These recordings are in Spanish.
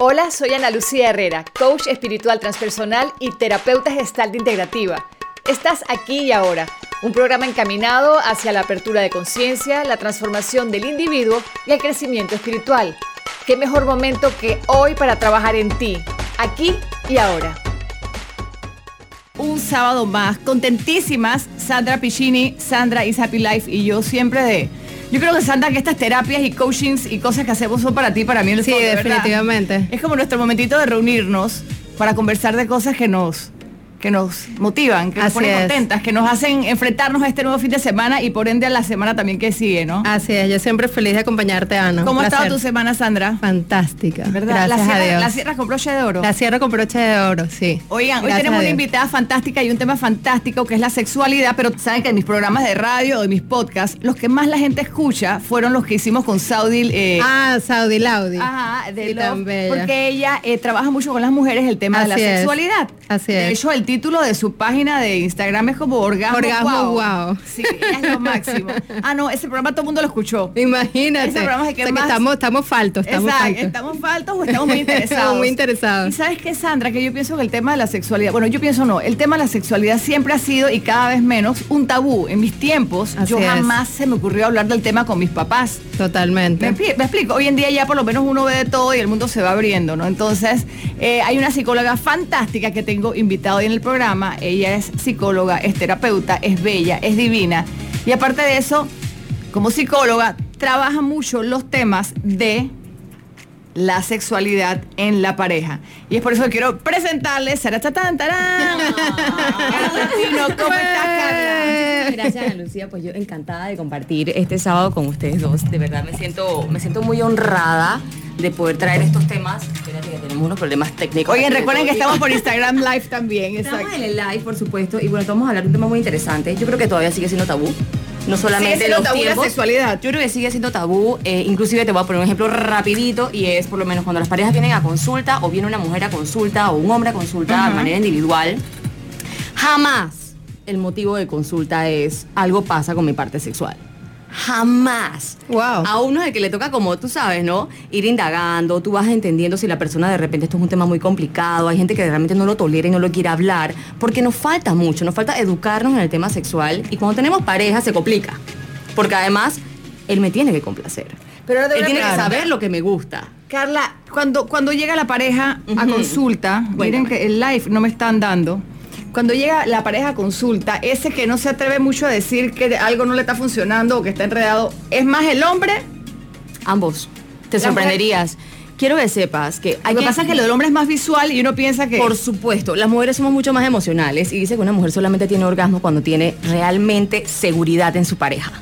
Hola, soy Ana Lucía Herrera, coach espiritual transpersonal y terapeuta gestal integrativa. Estás aquí y ahora, un programa encaminado hacia la apertura de conciencia, la transformación del individuo y el crecimiento espiritual. ¿Qué mejor momento que hoy para trabajar en ti, aquí y ahora? Un sábado más, contentísimas, Sandra Piccini, Sandra is Happy Life y yo siempre de... Yo creo que Sandra, que estas terapias y coachings y cosas que hacemos son para ti, para mí. el Sí, verdad. definitivamente. Es como nuestro momentito de reunirnos para conversar de cosas que nos que nos motivan, que nos ponen es. contentas, que nos hacen enfrentarnos a este nuevo fin de semana y por ende a la semana también que sigue, ¿no? Así es, yo siempre feliz de acompañarte, Ana. ¿Cómo ha estado tu semana, Sandra? Fantástica. ¿Verdad? Gracias la a cierra, Dios. La cierras con broche de oro. La cierro con broche de oro, sí. Oigan, hoy tenemos a una invitada fantástica y un tema fantástico que es la sexualidad, pero saben que en mis programas de radio o en mis podcasts, los que más la gente escucha fueron los que hicimos con Saudi. eh, Ah, Saudi Laudi. Ajá, de Sí, Love, porque ella eh, trabaja mucho con las mujeres el tema de la es. sexualidad. Así De es. hecho, el título de su página de Instagram es como Orgasmo, Orgasmo Wow. Sí, ella es lo máximo. Ah, no, ese programa todo el mundo lo escuchó. Imagínate. Ese programa es el que O sea más- estamos, estamos faltos, estamos Exacto, faltos. ¿estamos faltos o estamos muy interesados? Muy interesados. Y sabes qué, Sandra, que yo pienso que el tema de la sexualidad, bueno, yo pienso no, el tema de la sexualidad siempre ha sido y cada vez menos un tabú. En mis tiempos, Así yo es. jamás se me ocurrió hablar del tema con mis papás. Totalmente. Me, expli- me explico, hoy en día ya por lo menos uno ve de todo y el mundo se va abriendo, ¿no? Entonces, eh, hay una psicóloga fantástica que tengo invitado hoy en el programa. Ella es psicóloga, es terapeuta, es bella, es divina. Y aparte de eso, como psicóloga, trabaja mucho los temas de la sexualidad en la pareja. Y es por eso que quiero presentarles, Saratatán, tarán. Carla Pino, ¿cómo estás, Carla? Gracias, Lucía. Pues yo encantada de compartir este sábado con ustedes dos. De verdad me siento, me siento muy honrada de poder traer estos temas. Espérate que tenemos unos problemas técnicos. Oigan, recuerden que estamos por Instagram Live también. Estamos en el live, por supuesto, y bueno, vamos a hablar de un tema muy interesante. Yo creo que todavía sigue siendo tabú. No solamente Sigue los tabú la tiempos. sexualidad. Yo creo que sigue siendo tabú. eh, inclusive te voy a poner un ejemplo rapidito y es por lo menos cuando las parejas vienen a consulta o viene una mujer a consulta o un hombre a consulta de manera individual. Jamás el motivo de consulta es algo pasa con mi parte sexual. Jamás. Wow. A uno es el que le toca, como tú sabes, ¿no? Ir indagando, tú vas entendiendo si la persona de repente esto es un tema muy complicado, hay gente que realmente no lo tolera y no lo quiere hablar, porque nos falta mucho, nos falta educarnos en el tema sexual y cuando tenemos pareja se complica, porque además él me tiene que complacer. Pero ahora él tiene que saber lo que me gusta. Carla, cuando, cuando llega la pareja a consulta, miren que el live no me están dando. Cuando llega la pareja a consulta, ese que no se atreve mucho a decir que algo no le está funcionando o que está enredado, ¿es más el hombre? Ambos. Te sorprenderías. Quiero que sepas que hay Lo que pasa es que lo del hombre es más visual y uno piensa que... Por supuesto, las mujeres somos mucho más emocionales y dice que una mujer solamente tiene orgasmo cuando tiene realmente seguridad en su pareja.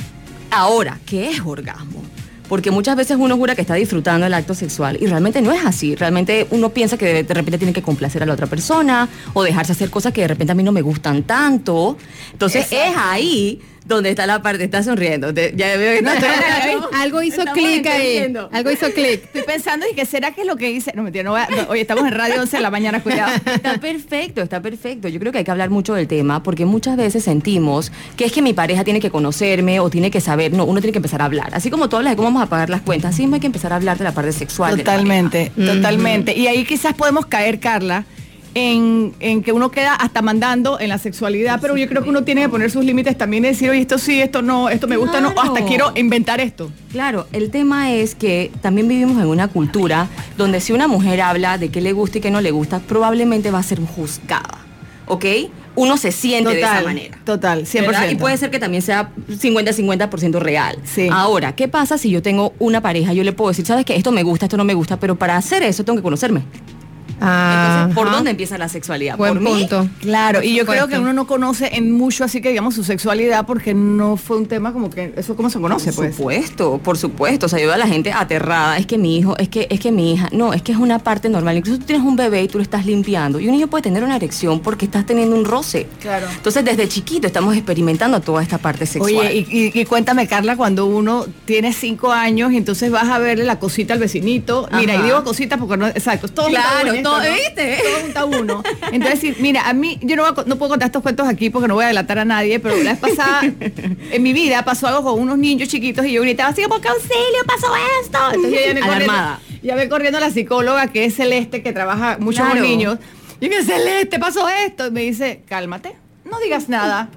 Ahora, ¿qué es orgasmo? Porque muchas veces uno jura que está disfrutando el acto sexual y realmente no es así. Realmente uno piensa que de, repente tiene que complacer a la otra persona o dejarse hacer cosas que de repente a mí no me gustan tanto. Entonces Exacto. es ahí donde está la parte, está sonriendo. Te- ya veo que No, está- algo, algo hizo clic ahí. Algo hizo clic. Estoy pensando y que será que es lo que dice... No, mentira, no voy a... no, oye, estamos en radio 11 de la mañana, cuidado. Está perfecto, está perfecto. Yo creo que hay que hablar mucho del tema porque muchas veces sentimos que es que mi pareja tiene que conocerme o tiene que saber. No, uno tiene que empezar a hablar. Así como tú hablas de cómo vamos a pagar las cuentas, así mismo hay que empezar a hablar de la parte sexual. Totalmente, totalmente. Y ahí quizás podemos caer, Carla, en, en que uno queda hasta mandando en la sexualidad, pero yo creo que uno tiene que poner sus límites también y decir, oye, esto sí, esto no, esto me gusta, no, hasta quiero inventar esto. Claro, el tema es que también vivimos en una cultura donde si una mujer habla de qué le gusta y qué no le gusta, probablemente va a ser juzgada. ¿Ok? Uno se siente de esa manera. Total, 100%. ¿verdad? Y puede ser que también sea 50-50% real. Sí. Ahora, ¿qué pasa si yo tengo una pareja? Yo le puedo decir, ¿sabes qué? Esto me gusta, esto no me gusta, pero para hacer eso tengo que conocerme. Entonces, ¿por Ajá. dónde empieza la sexualidad? Buen ¿Por mí? punto. Claro, y yo Por creo que uno no conoce en mucho así que digamos su sexualidad porque no fue un tema como que eso cómo se conoce, Por pues. supuesto, por supuesto. O sea, yo veo a la gente aterrada. Es que mi hijo, es que, es que mi hija. No, es que es una parte normal. Incluso tú tienes un bebé y tú lo estás limpiando. Y un niño puede tener una erección porque estás teniendo un roce. Claro. Entonces, desde chiquito estamos experimentando toda esta parte sexual. Oye, y, y- y cuéntame, Carla, cuando uno tiene cinco años y entonces vas a verle la cosita al vecinito. Mira, y digo cosita porque no, exacto, es todo Claro, todo- ¿no? ¿viste? Todo un tabú, ¿no? Entonces, sí, mira, a mí, yo no, voy a no puedo contar estos cuentos aquí porque no voy a delatar a nadie, pero la vez pasada, en mi vida, pasó algo con unos niños chiquitos y yo gritaba así como, ¡que auxilio, pasó esto! Entonces yo ya me corriendo-. Ya ve corriendo la psicóloga que es Celeste, que trabaja mucho con niños. Y me dice, Celeste, pasó esto. Y me dice, cálmate, no digas nada.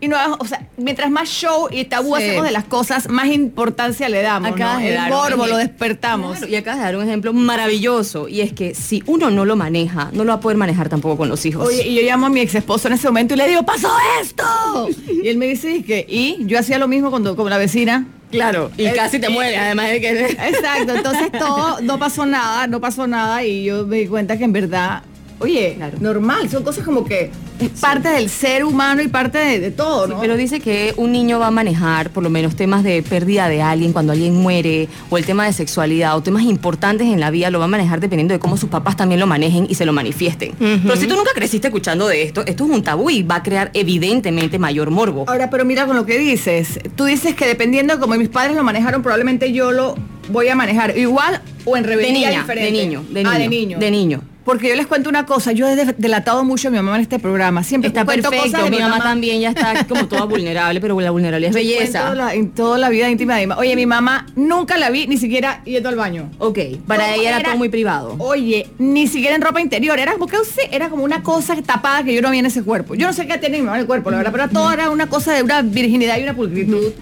Y no, o sea, mientras más show y tabú Sí. hacemos de las cosas, más importancia le damos. Acabas ¿no? El morbo lo despertamos. Claro, y acabas de dar un ejemplo maravilloso. Y es que si uno no lo maneja, no lo va a poder manejar tampoco con los hijos. Oye, y yo llamo a mi ex esposo en ese momento y le digo, pasó esto. y él me dice que, y yo hacía lo mismo cuando, con la vecina. claro. Y Eh, casi te eh, mueres, además de que. Exacto, entonces todo, no pasó nada, no pasó nada y yo me di cuenta que en verdad, oye, Claro. normal, son cosas como que es parte del ser humano y parte de, de todo, ¿no? Pero dice que un niño va a manejar por lo menos temas de pérdida de alguien cuando alguien muere, o el tema de sexualidad, o temas importantes en la vida, lo va a manejar dependiendo de cómo sus papás también lo manejen y se lo manifiesten. Pero si tú nunca creciste escuchando de esto, esto es un tabú y va a crear evidentemente mayor morbo. Ahora, pero mira con lo que dices, tú dices que dependiendo de cómo mis padres lo manejaron, probablemente yo lo voy a manejar igual o en De rebeldía niña, diferente. de niño, de niño. Ah, de niño. De niño. Porque yo les cuento una cosa, yo he de- delatado mucho a mi mamá en este programa. Siempre Está perfecto, cosas de mi mamá también ya está como toda vulnerable, pero la vulnerabilidad es belleza. la, en toda la vida íntima de mi mamá. Oye, mi mamá nunca la vi ni siquiera yendo al baño. Ok, para ella era, era- todo muy privado. Oye, ni siquiera en ropa interior, era como que era como una cosa tapada que yo no vi en ese cuerpo. Yo no sé qué tiene mi mamá en el cuerpo, la verdad, pero todo era una cosa de una virginidad y una pulcritud.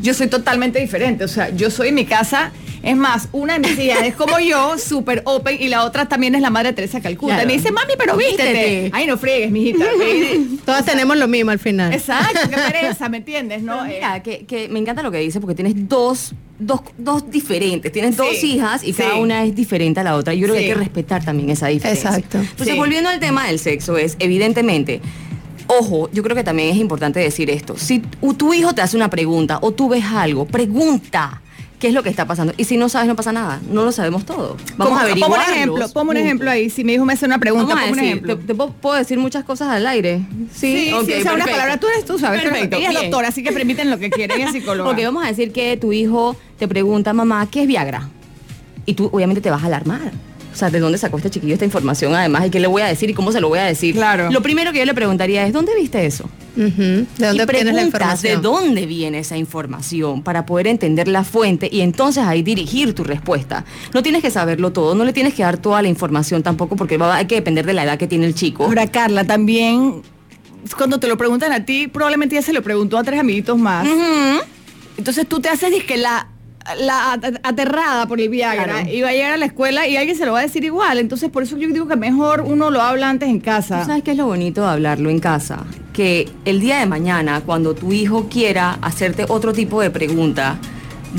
Yo soy totalmente diferente, o sea, yo soy en mi casa, es más, una de mis hijas es como yo, súper open, y la otra también es la madre Teresa de Calcuta. Claro. Me dice, mami, pero vístete. Vístete. Ay, no friegues, mijita. Todas tenemos lo mismo al final. Exacto, qué pereza, ¿me entiendes? No, Pero Eh, mira, que, que me encanta lo que dice porque tienes dos, dos, dos diferentes, tienes dos hijas y cada una es diferente a la otra. Yo creo que hay que respetar también esa diferencia. Exacto. Entonces, volviendo al tema del sexo, es evidentemente, ojo, yo creo que también es importante decir esto. Si tu hijo te hace una pregunta o tú ves algo, pregunta. ¿Qué es lo que está pasando? Y si no sabes, no pasa nada. No lo sabemos todo. Vamos a averiguar. Ponme un ejemplo, ponme un ejemplo ahí. Si mi hijo me hace una pregunta, ponme un ejemplo. te, te puedo, decir muchas cosas al aire. Sí, sí, ok, o sea, una palabra, tú eres tú, ¿sabes? Perfecto, Ella es doctora, así que permiten lo que quieren, es psicóloga. Ok, vamos a decir que tu hijo te pregunta, mamá, ¿qué es Viagra? Y tú obviamente te vas a alarmar. O sea, ¿de dónde sacó este chiquillo esta información además? ¿Y qué le voy a decir? ¿Y cómo se lo voy a decir? Claro. Lo primero que yo le preguntaría es, ¿dónde viste eso? ¿De dónde y obtienes la preguntas información? de dónde viene esa información para poder entender la fuente y entonces ahí dirigir tu respuesta. No tienes que saberlo todo, no le tienes que dar toda la información tampoco porque va, hay que depender de la edad que tiene el chico. Ahora, Carla, también cuando te lo preguntan a ti, probablemente ya se lo preguntó a tres amiguitos más. Entonces tú te haces disque la, la at- aterrada por el Viagra Claro. y va a llegar a la escuela y alguien se lo va a decir igual. Entonces por eso yo digo que mejor uno lo habla antes en casa. ¿Tú sabes qué es lo bonito de hablarlo en casa? Que el día de mañana, cuando tu hijo quiera hacerte otro tipo de pregunta,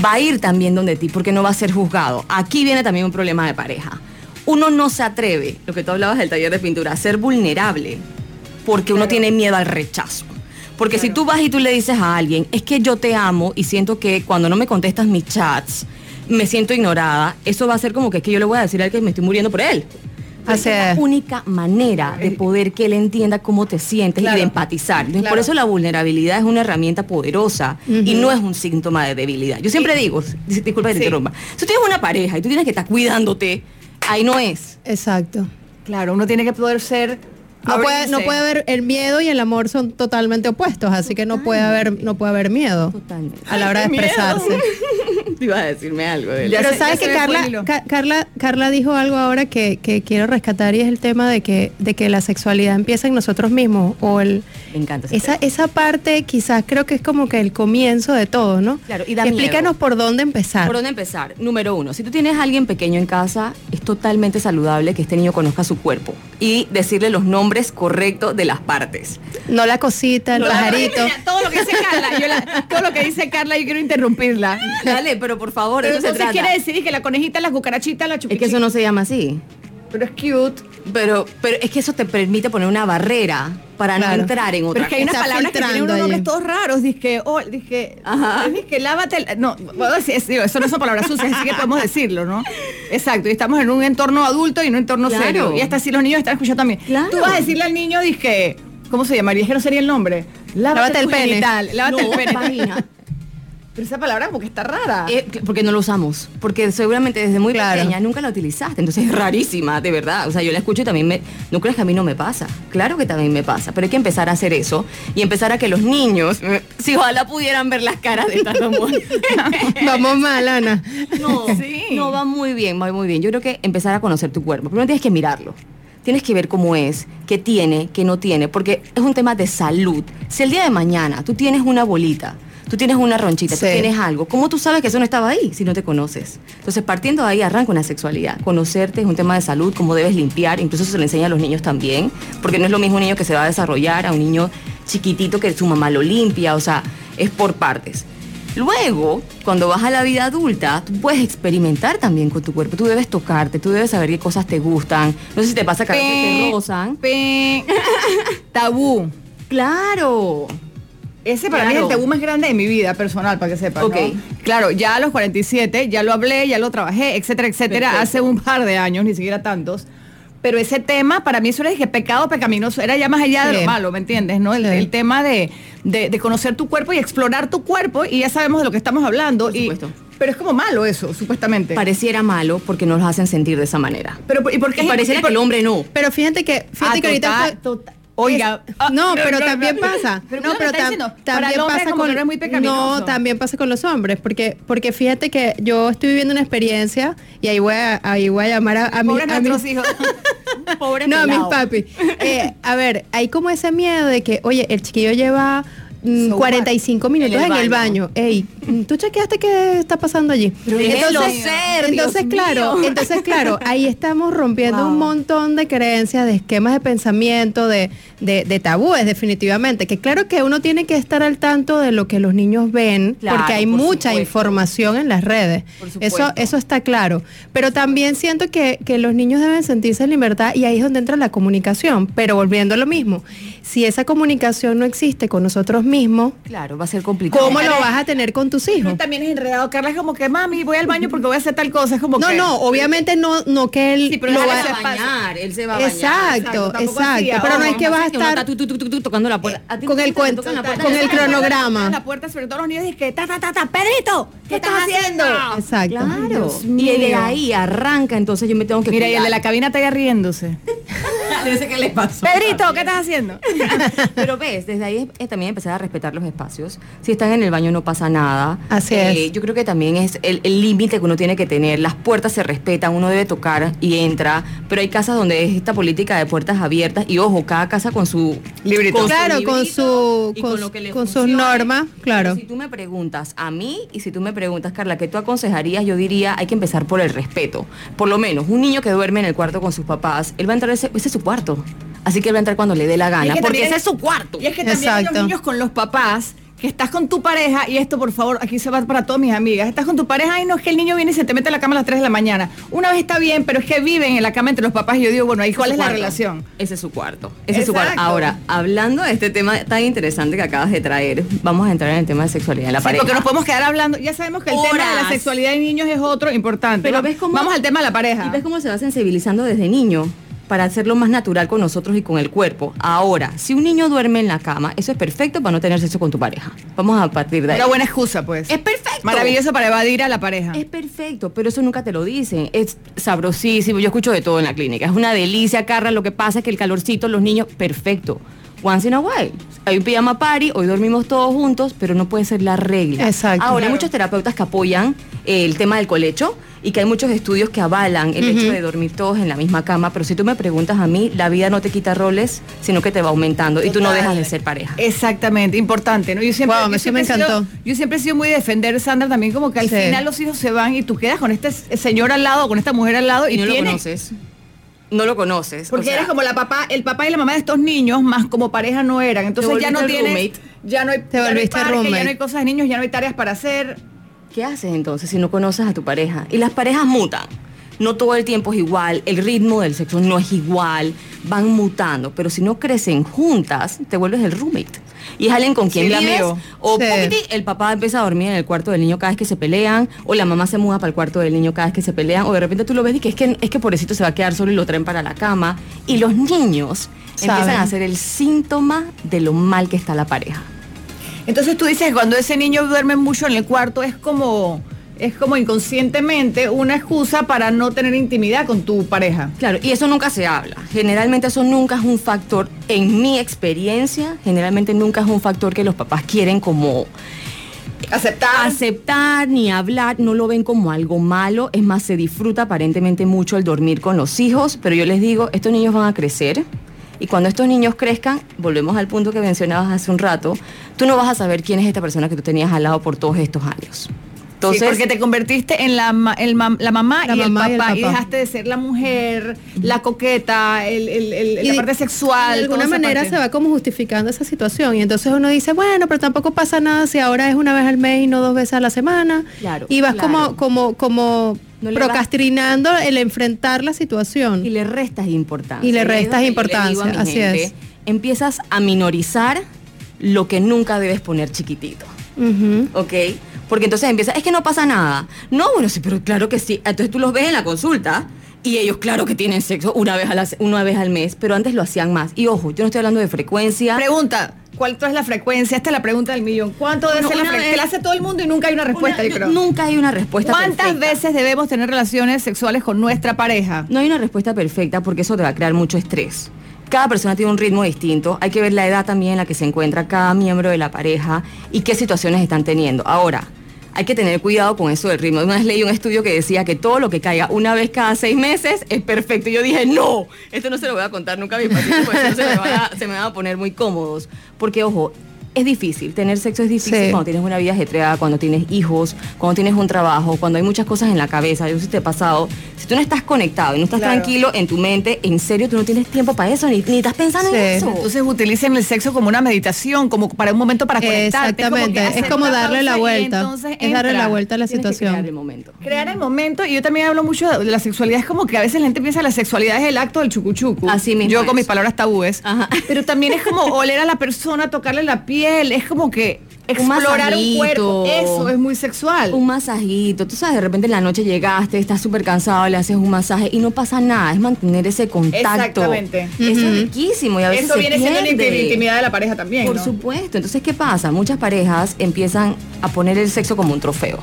va a ir también donde ti, porque no va a ser juzgado. Aquí viene también un problema de pareja. Uno no se atreve, lo que tú hablabas del taller de pintura, a ser vulnerable, porque uno tiene miedo al rechazo. Porque si tú vas y tú le dices a alguien, es que yo te amo y siento que cuando no me contestas mis chats, me siento ignorada, eso va a ser como que es que yo le voy a decir a él que me estoy muriendo por él. Esa es la única manera de poder que él entienda cómo te sientes Claro. y de empatizar. Claro. Por eso la vulnerabilidad es una herramienta poderosa y no es un síntoma de debilidad. Yo siempre digo, dis- disculpa que te Sí. interrumpa, si tú tienes una pareja y tú tienes que estar cuidándote, ahí no es. Exacto. Claro, uno tiene que poder ser. No puede, no puede haber el miedo y el amor son totalmente opuestos, así que no puede haber, no puede haber miedo Totalmente. a la hora de expresarse. Te ibas a decirme algo de Pero sabes que Carla. Ca- Carla, Carla dijo algo ahora que, que quiero rescatar y es el tema de que, de que la sexualidad empieza en nosotros mismos o el Me encanta esa, tema. esa parte quizás creo que es como que el comienzo de todo, ¿no? Claro, y da Explícanos miedo. por dónde empezar. ¿Por dónde empezar? Número uno, si tú tienes a alguien pequeño en casa, es totalmente saludable que este niño conozca su cuerpo y decirle los nombres correctos de las partes. No la cosita, el No, pajarito. todo lo que dice Carla, yo la- todo lo que dice Carla, yo quiero interrumpirla. Dale, pero por favor, Pero eso se entonces trata. quiere decir que la conejita, la cucarachita, la Es chupichita. que eso no se llama así. Pero es cute. Pero, pero es que eso te permite poner una barrera para no entrar en Pero otra es que hay unas palabras que tienen unos nombres todos raros. Dice oh, dije, Ajá. que lávate. el- no, bueno, sí, es- digo, eso no son palabras sucias, así que podemos decirlo, ¿no? Exacto. Y estamos en un entorno adulto y en un entorno Claro. serio. Y hasta si los niños están escuchando también. Claro. Tú vas a decirle al niño, dije, ¿cómo se llamaría? Es que no sería el nombre. Lávate el tu pene. genital, Lávate No, el pene. vagina. Pero esa palabra como que está rara. Eh, porque no lo usamos. Porque seguramente desde muy Claro. pequeña nunca la utilizaste. Entonces es rarísima, de verdad. O sea, yo la escucho y también me. No crees que a mí no me pasa. Claro que también me pasa. Pero hay que empezar a hacer eso y empezar a que los niños. eh, Si ojalá pudieran ver las caras de estas dos mujeres. Vamos mal, Ana. No, Sí. no, va muy bien, va muy bien. Yo creo que empezar a conocer tu cuerpo. Primero tienes que mirarlo. Tienes que ver cómo es, qué tiene, qué no tiene, porque es un tema de salud. Si el día de mañana tú tienes una bolita, tú tienes una ronchita, tú tienes algo, ¿cómo tú sabes que eso no estaba ahí si no te conoces? Entonces, partiendo de ahí, arranca una sexualidad. Conocerte es un tema de salud, cómo debes limpiar, incluso se lo enseña a los niños también, porque no es lo mismo un niño que se va a desarrollar a un niño chiquitito que su mamá lo limpia, o sea, es por partes. Luego, cuando vas a la vida adulta, tú puedes experimentar también con tu cuerpo. Tú debes tocarte, tú debes saber qué cosas te gustan. No sé si te pasa que a veces te rozan. Tabú. Claro. Ese para mí es el tabú más grande de mi vida personal, para que sepas. ¿no? Ok. Claro, ya a los 47, ya lo hablé, ya lo trabajé, etcétera, etcétera, Perfecto. hace un par de años, ni siquiera tantos. Pero ese tema, para mí eso era dije, pecado pecaminoso, era ya más allá de lo malo, ¿me entiendes? ¿no? El, Sí. el tema de, de- de conocer tu cuerpo y explorar tu cuerpo, y ya sabemos de lo que estamos hablando. Por y- supuesto. pero es como malo eso, supuestamente. Pareciera malo porque nos lo hacen sentir de esa manera. pero, ¿y por qué Y pareciera y por- que el hombre no. Pero fíjate que, fíjate Ah, que ahorita total, está- total. Oiga. ah, no, pero también pasa. Pero no, pero tam- diciendo, también pasa con muy no, también pasa con los hombres, porque porque fíjate que yo estoy viviendo una experiencia y ahí voy a, ahí voy a llamar a, a, mi- a mi- nuestros hijos. Pobre no, a mis pelado. papi. Eh, a ver, hay como ese miedo de que, oye, el chiquillo lleva So 45 minutos En en el baño. Ey, ¿tú chequeaste qué está pasando allí? Ser, entonces claro, mío. entonces claro, ahí estamos rompiendo Wow. un montón de creencias, de esquemas de pensamiento, de, de, de tabúes definitivamente. Que claro que uno tiene que estar al tanto de lo que los niños ven, Claro, porque hay por mucha supuesto. información en las redes. Eso, eso está claro. Pero también siento que, que los niños deben sentirse en libertad y ahí es donde entra la comunicación. Pero volviendo a lo mismo, si esa comunicación no existe con nosotros mismos, Claro, va a ser complicado. ¿cómo lo vas a tener con tus hijos? También es enredado. Carla es como que, mami, voy al baño porque voy a hacer tal cosa. Es como No, que. no, obviamente no, no que él Sí, pero lo déjale va se ser va a bañar, él se va a bañar. Exacto, Exacto, tampoco exacto. así, Pero no es que vas a estar tu, tu, tu, tocando la puerta. ¿A ti con no el cuento- con el cronograma. La puerta, sobre todo los niños, dicen que, ta, ta, ta, ta, Pedrito, ¿qué, estás haciendo? Exacto. Claro. Y de ahí arranca, entonces yo me tengo que Mira, y el de la cabina está ahí riéndose. Dice que le pasó. Pedrito, ¿qué estás haciendo? Pero ves, desde ahí también empezar a respetar los espacios. Si están en el baño no pasa nada. Eh, Así es. Yo creo que también es el límite que uno tiene que tener. Las puertas se respetan, uno debe tocar y entra. Pero hay casas donde es esta política de puertas abiertas y ojo, cada casa con su Librito. con su Claro, con su- con- le con sus normas, claro. Pero si tú me preguntas a mí y si tú me preguntas, Carla, ¿qué tú aconsejarías? Yo diría, hay que empezar por el respeto. Por lo menos, un niño que duerme en el cuarto con sus papás, él va a entrar, ese, ese es su cuarto. Así que él va a entrar cuando le dé la gana, es que porque también ese es- su cuarto. Y es que también hay los niños con los papás, que estás con tu pareja, y esto por favor, aquí se va para todas mis amigas, estás con tu pareja, y no es que el niño viene y se te mete a la cama a las 3 de la mañana. Una vez está bien, pero es que viven en la cama entre los papás, y yo digo, bueno, ¿y cuál es la relación? Ese es su cuarto. Ese es su cuarto. Ahora, hablando de este tema tan interesante que acabas de traer, vamos a entrar en el tema de sexualidad en la Sí, pareja. porque nos podemos quedar hablando, ya sabemos que el tema de la sexualidad de niños es otro importante. Pero ves cómo Vamos al tema de la pareja. Y ves cómo se va sensibilizando desde niño para hacerlo más natural con nosotros y con el cuerpo. Ahora, si un niño duerme en la cama, eso es perfecto para no tener sexo con tu pareja. Vamos a partir de ahí. Una buena excusa, pues. Es perfecto. Maravilloso para evadir a la pareja. Es perfecto, pero eso nunca te lo dicen. Es sabrosísimo. Yo escucho de todo en la clínica. Es una delicia, Carla. Lo que pasa es que el calorcito, los niños, perfecto. Once in a while. Hay un pijama party, hoy dormimos todos juntos, pero no puede ser la regla. Exacto. Ahora, hay muchos terapeutas que apoyan el tema del colecho y que hay muchos estudios que avalan el hecho de dormir todos en la misma cama, pero si tú me preguntas a mí, la vida no te quita roles, sino que te va aumentando y tú no dejas de ser pareja. Exactamente, importante, ¿no? Yo siempre, Wow, yo eso siempre me he sido- encantó. yo siempre he sido muy de defender, Sandra, también como que al Sí. final los hijos se van y tú quedas con este señor al lado, con esta mujer al lado y, y no lo conoces. No lo conoces. Porque o sea, eres como la papá, el papá y la mamá de estos niños, más como pareja no eran. Entonces ya no tienes, roommate. ya no hay, Te ya no hay volviste parque, ya no hay cosas de niños, ya no hay tareas para hacer. ¿Qué haces entonces si no conoces a tu pareja? Y las parejas mutan. No todo el tiempo es igual, el ritmo del sexo no es igual, van mutando, pero si no crecen juntas, te vuelves el roommate. Y es alguien con quien Sí, el vives, amigo. o Sí. poquiti, el papá empieza a dormir en el cuarto del niño cada vez que se pelean, o la mamá se muda para el cuarto del niño cada vez que se pelean, o de repente tú lo ves y que es que, es que pobrecito se va a quedar solo y lo traen para la cama. Y los niños Saben. empiezan a ser el síntoma de lo mal que está la pareja. Entonces tú dices cuando ese niño duerme mucho en el cuarto es como es como inconscientemente una excusa para no tener intimidad con tu pareja. Claro, y eso nunca se habla. Generalmente eso nunca es un factor, en mi experiencia, generalmente nunca es un factor que los papás quieren como Aceptar. aceptar ni hablar, no lo ven como algo malo, es más, se disfruta aparentemente mucho el dormir con los hijos, pero yo les digo, estos niños van a crecer y cuando estos niños crezcan, volvemos al punto que mencionabas hace un rato, tú no vas a saber quién es esta persona que tú tenías al lado por todos estos años. Entonces, Entonces, porque te convertiste en la, el la mamá, La y, mamá y el papá, y dejaste de ser la mujer, la coqueta, el, el- el- la parte sexual. De alguna manera parte. se va como justificando esa situación y entonces uno dice, bueno, pero tampoco pasa nada si ahora es una vez al mes y no dos veces a la semana. Claro, y vas claro. como como como No le vas- procrastinando el enfrentar la situación. y le restas importancia. Y le es restas le importancia, así gente, es. Empiezas a minorizar lo que nunca debes poner chiquitito. Ujú. ¿ok? Porque entonces empieza, es que no pasa nada. No, bueno, sí, pero claro que sí. Entonces tú los ves en la consulta y ellos, claro que tienen sexo una vez, a la, una vez al mes, pero antes lo hacían más. Y ojo, yo no estoy hablando de frecuencia. Pregunta, ¿cuánto es la frecuencia? Esta es la pregunta del millón. ¿Cuánto debe No, ser la una frecuencia? vez- Que la hace todo el mundo y nunca hay una respuesta, Una- yo creo. Nunca hay una respuesta ¿Cuántas perfecta. veces debemos tener relaciones sexuales con nuestra pareja? No hay una respuesta perfecta porque eso te va a crear mucho estrés. Cada persona tiene un ritmo distinto. Hay que ver la edad también en la que se encuentra cada miembro de la pareja y qué situaciones están teniendo. Ahora, hay que tener cuidado con eso del ritmo. Una vez leí un estudio que decía que todo lo que caiga una vez cada seis meses es perfecto. Y yo dije, no, esto no se lo voy a contar nunca a mis pacientes porque se me, van se me van a poner muy cómodos. Porque, ojo, es difícil. Tener sexo es difícil Sí. cuando tienes una vida ajetreada, cuando tienes hijos, cuando tienes un trabajo, cuando hay muchas cosas en la cabeza. Yo sé si te ha pasado. Si tú no estás conectado y no estás Claro. tranquilo en tu mente, en serio, tú no tienes tiempo para eso, ni, ni estás pensando Sí. en eso. Entonces utilicen el sexo como una meditación, como para un momento para conectarte. Exactamente, es como darle la vuelta. entonces Es darle la vuelta a la Tienes que crear el situación. momento. Crear el momento, y yo también hablo mucho de la sexualidad, es como que a veces la gente piensa que la sexualidad es el acto del chucuchucu. Así mismo Yo es. con mis palabras tabúes. Ajá. Pero también es como oler a la persona, tocarle la piel, es como que explorar un, masajito. cuerpo. Eso es muy sexual. Un masajito, tú sabes, de repente en la noche llegaste, estás súper cansado, le haces un masaje y no pasa nada, es mantener ese contacto. Exactamente. Eso es riquísimo y a veces Eso viene siendo la intimidad de la pareja también. Por ¿no? supuesto. Entonces, ¿qué pasa? Muchas parejas empiezan a poner el sexo como un trofeo.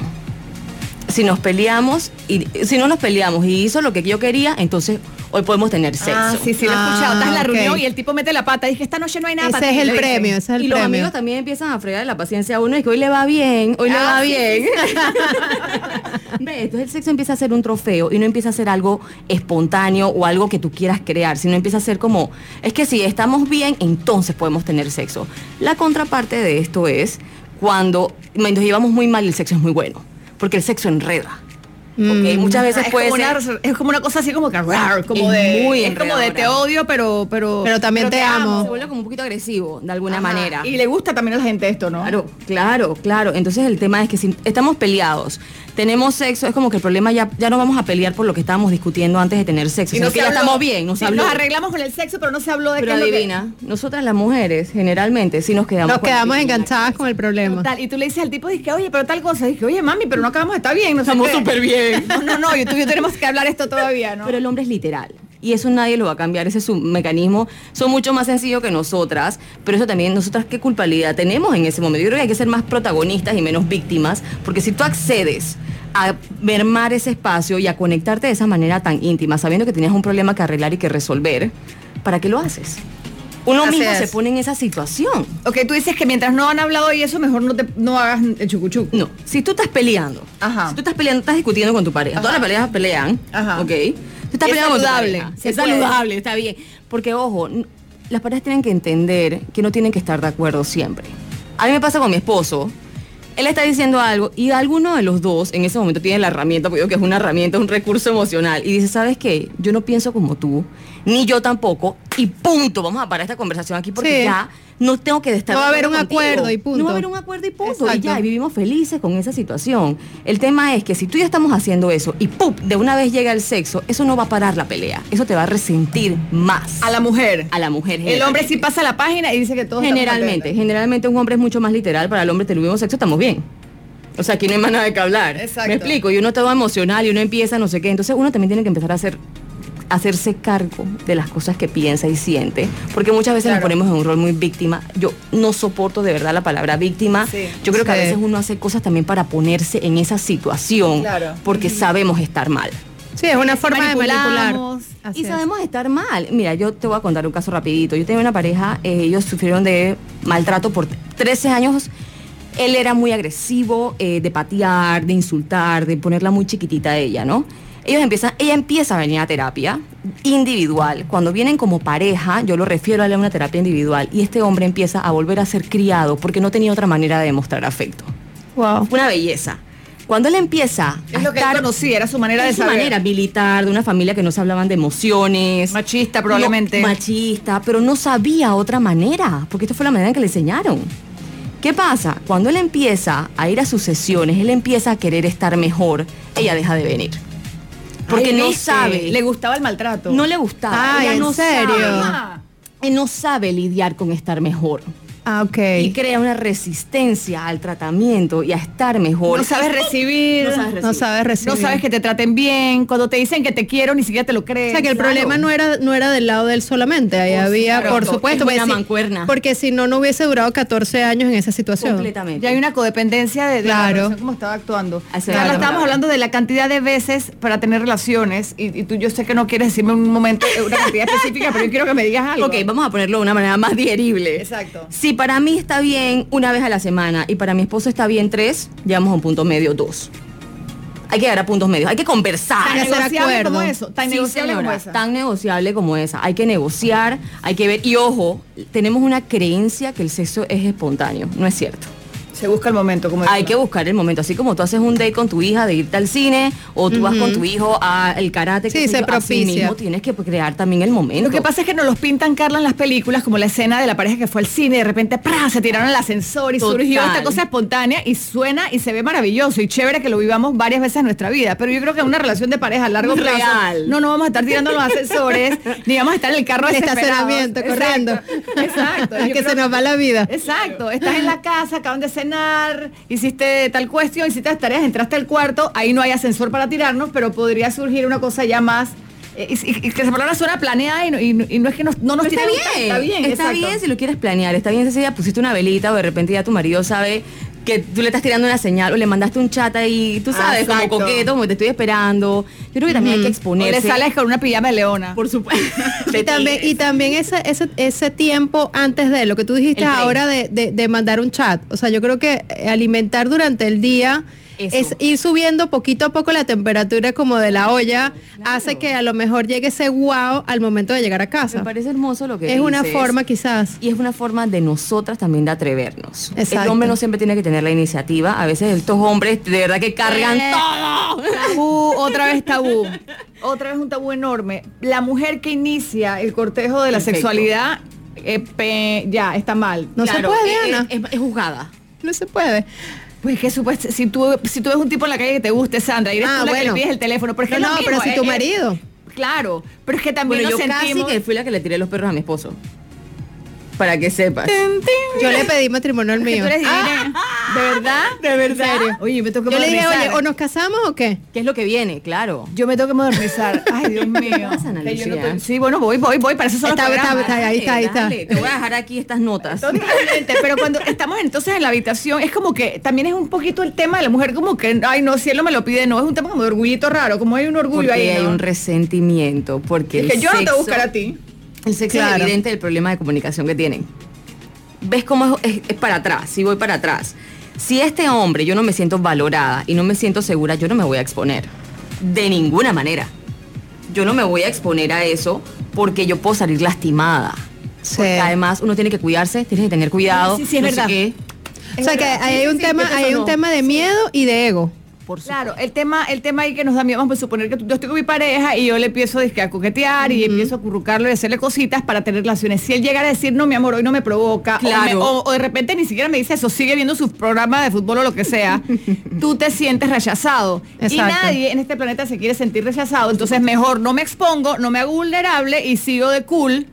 Si nos peleamos y si no nos peleamos y hizo lo que yo quería, entonces hoy podemos tener sexo. Ah, sí, sí, lo he Ah, escuchado. Estás en la reunión y el tipo mete la pata y dije, esta noche no hay nada para Ese ti", es el premio, ese es el y los premio. amigos también empiezan a fregar la paciencia a uno y que hoy le va bien, hoy le Ah, va sí, bien. Ve, Entonces el sexo empieza a ser un trofeo y no empieza a ser algo espontáneo o algo que tú quieras crear, sino empieza a ser como, es que si estamos bien, entonces podemos tener sexo. La contraparte de esto es cuando nos llevamos muy mal, el sexo es muy bueno, porque el sexo enreda. Mm. Muchas veces Ah, es, puede como ser... una, es como una cosa así como que rar, como Es de muy es como de te odio pero pero Pero también te amo. Se vuelve como un poquito agresivo, de alguna Ajá. manera. y le gusta también a la gente esto no Claro, claro, claro. Entonces el tema es que si estamos peleados, tenemos sexo, es como que el problema ya, ya no vamos a pelear por lo que estábamos discutiendo antes de tener sexo, y sino no que ya habló. estamos bien, nos Sí, habló. nos arreglamos con el sexo pero no se habló de Pero qué es lo que- adivina, nosotras las mujeres generalmente sí nos quedamos Nos quedamos enganchadas con el problema. Total, y tú le dices al tipo, dije, oye, pero tal cosa. Dije, oye, mami, pero no acabamos, está bien. No Estamos súper bien. No, no, no, y tú y yo tenemos que hablar esto todavía, ¿no? Pero el hombre es literal. Y eso nadie lo va a cambiar, ese es su mecanismo. Son mucho más sencillos que nosotras, pero eso también, nosotras qué culpabilidad tenemos en ese momento. Yo creo que hay que ser más protagonistas y menos víctimas, porque si tú accedes a mermar ese espacio y a conectarte de esa manera tan íntima, sabiendo que tenías un problema que arreglar y que resolver, ¿para qué lo haces? Uno Así mismo es. se pone en esa situación. ok, tú dices que mientras no han hablado y eso, mejor no, te, no hagas el chucuchuc. No, si tú estás peleando, Ajá. si tú estás peleando, estás discutiendo con tu pareja, Ajá. todas las peleas pelean, Ajá. ¿ok? Tú estás Es saludable, Es saludable, está bien. Porque, ojo, las parejas tienen que entender que no tienen que estar de acuerdo siempre. A mí me pasa con mi esposo. Él está diciendo algo y alguno de los dos en ese momento tiene la herramienta, porque digo que es una herramienta, un recurso emocional, y dice, ¿sabes qué? Yo no pienso como tú, ni yo tampoco, y punto, vamos a parar esta conversación aquí porque Sí. ya no tengo que estar No va a haber un acuerdo y punto. No va a haber un acuerdo y punto, y ya, y vivimos felices con esa situación. El tema es que si tú ya estamos haciendo eso y ¡pum! de una vez llega el sexo, eso no va a parar la pelea, eso te va a resentir más A la mujer. a la mujer. El hombre sí pasa la página y dice que todo Generalmente, generalmente un hombre es mucho más literal. Para el hombre tuvimos sexo, estamos bien. O sea, aquí no hay más nada de que hablar. Exacto. Me explico. Y uno todo emocional y uno empieza no sé qué. Entonces uno también tiene que empezar a hacer hacerse cargo de las cosas que piensa y siente, porque muchas veces nos ponemos en un rol muy víctima. Yo no soporto de verdad la palabra víctima. Sí. Yo creo que a veces uno hace cosas también para ponerse en esa situación, Claro. porque sabemos estar mal. Sí, es una forma de manipular. Así y es. sabemos estar mal. Mira, yo te voy a contar un caso rapidito. Yo tenía una pareja, eh, ellos sufrieron de maltrato por 13 años. Él era muy agresivo, eh, de patear, de insultar, de ponerla muy chiquitita a ella, ¿no? Ellos empiezan, ella empieza a venir a terapia individual. Cuando vienen como pareja, yo lo refiero a una terapia individual. Y este hombre empieza a volver a ser criado porque no tenía otra manera de demostrar afecto. Wow. Una belleza. Cuando él empieza Es a lo que él conocía, era su manera de su saber. manera militar, de una familia que no se hablaban de emociones. Machista, probablemente. No, machista, pero no sabía otra manera, porque esta fue la manera en que le enseñaron. ¿Qué pasa? Cuando él empieza a ir a sus sesiones, él empieza a querer estar mejor, ella deja de venir. Porque Ay, no sabe, Le gustaba el maltrato. no le gustaba. Ay, ella ¿en no serio? sabe- él no sabe lidiar con estar mejor. Ah, ok. Y crea una resistencia al tratamiento y a estar mejor. No sabes recibir. No sabes recibir. No sabes recibir. No sabes que te traten bien. Cuando te dicen que te quiero, ni siquiera te lo crees. O sea, que el Claro. problema no era, no era del lado de él solamente, ahí había, por supuesto, si- mancuerna. porque si no, no hubiese durado 14 años en esa situación. Completamente. Ya hay una codependencia de, de la Claro. relación, cómo estaba actuando. Carla, claro. estábamos hablando de la cantidad de veces para tener relaciones y, y tú yo sé que no quieres decirme un momento una cantidad específica, pero yo quiero que me digas algo. Ok, vamos a ponerlo de una manera más digerible. Exacto. Si para mí está bien una vez a la semana y para mi esposo está bien tres, llegamos a un punto medio dos. Hay que llegar a puntos medios, hay que conversar. Hacer negociable acuerdo. como eso, tan Sí, negociable como señora, esa. Tan negociable como esa. Hay que negociar, hay que ver. Y ojo, tenemos una creencia que el sexo es espontáneo. No es cierto. Se busca el momento, como Hay que buscar el momento. Así como tú haces un date con tu hija de irte al cine o tú vas con tu hijo al karate. Sí, sé se yo, así propicia. mismo tienes que crear también el momento. Lo que pasa es que nos los pintan, Carla, en las películas, como la escena de la pareja que fue al cine y de repente ¡pra! se tiraron al ascensor y Total. surgió esta cosa espontánea y suena y se ve maravilloso y chévere que lo vivamos varias veces en nuestra vida. Pero yo creo que una relación de pareja a largo plazo, no, no vamos a estar tirando los ascensores, ni vamos a estar en el carro desesperados. estacionamiento, corriendo. Exacto. Yo que se nos va la vida. Exacto, estás en la casa, acaban de cenar, hiciste tal cuestión, hiciste las tareas, entraste al cuarto, ahí no hay ascensor para tirarnos, pero podría surgir una cosa ya más. eh, y, y- que esa palabra suena planeada y no, y no- y no es que nos- no nos está bien, Está bien, está exacto. bien si lo quieres planear, está bien si día pusiste una velita o de repente ya tu marido sabe que tú le estás tirando una señal o le mandaste un chat ahí, tú sabes, como coqueto, como te estoy esperando. Yo creo que también hay que O exponerse. le sales con una pijama de leona. por supuesto. Y también, y también ese, ese, ese tiempo antes de lo que tú dijiste ahora de, de- de mandar un chat. O sea, yo creo que alimentar durante el día Eso. es ir subiendo poquito a poco la temperatura como de la olla, hace que a lo mejor llegue ese wow al momento de llegar a Me casa. parece hermoso lo que Es una dices. forma quizás. Y es una forma de nosotras también de atrevernos. El hombre no siempre tiene que tener la iniciativa. A veces estos hombres de verdad que cargan Eh. todo. Tabú, otra vez tabú. Otra vez un tabú enorme. La mujer que inicia el cortejo de la Perfecto. sexualidad, eh, pe- ya, está mal. No se puede, es- Ana. Es, es juzgada. No se puede. Pues que supuesto, si tú, si tú ves un tipo en la calle que te guste, Sandra, y eres Ah, tú la que le pides el teléfono, pero es que No, no, mismo, pero si tu marido. Claro, pero es que también Bueno, nos yo casi sentimos... que fui la que le tiré los perros a mi esposo. Para que sepas. Yo le pedí matrimonio al que mío. tú eres divina. ¿De verdad? De verdad. ¿En serio? Oye, me tengo que Yo le dije, oye, o nos casamos o qué? ¿Qué es lo que viene? Claro. Yo me tengo que modernizar. Ay, Dios mío. Que yo no te- sí, bueno, voy, voy, voy. Para eso son los Está- está- programas. está- ahí está, ahí está. Dale, Te voy a dejar aquí estas notas. Totalmente, pero cuando estamos entonces en la habitación, es como que también es un poquito el tema de la mujer, como que, ay, no, si él no me lo pide, no, es un tema como de orgullito raro, como hay un orgullo Porque ahí. hay ¿no? un resentimiento. Porque Es que el yo no te sexo- voy a buscar a ti. El sexo Claro. es evidente el problema de comunicación que tienen. ¿Ves cómo es, es- es para atrás? Si voy para atrás. Si este hombre yo no me siento valorada y no me siento segura, yo no me voy a exponer. De ninguna manera. Yo no me voy a exponer a eso porque yo puedo salir lastimada. Sí. Porque además uno tiene que cuidarse, tiene que tener cuidado. Sí, sí, es no sé verdad. qué. O sea que hay un sí, tema, hay un tema de miedo y de ego. Por Claro, el tema, el tema ahí que nos da miedo, vamos a suponer que yo estoy con mi pareja y yo le empiezo a coquetear y empiezo a currucarlo y hacerle cositas para tener relaciones. Si él llegara a decir, no, mi amor, hoy no me provoca, o me- Claro. o, o de repente ni siquiera me dice eso, sigue viendo sus programas de fútbol o lo que sea, tú te sientes rechazado. Y nadie en este planeta se quiere sentir rechazado, entonces mejor no me expongo, no me hago vulnerable y sigo de cool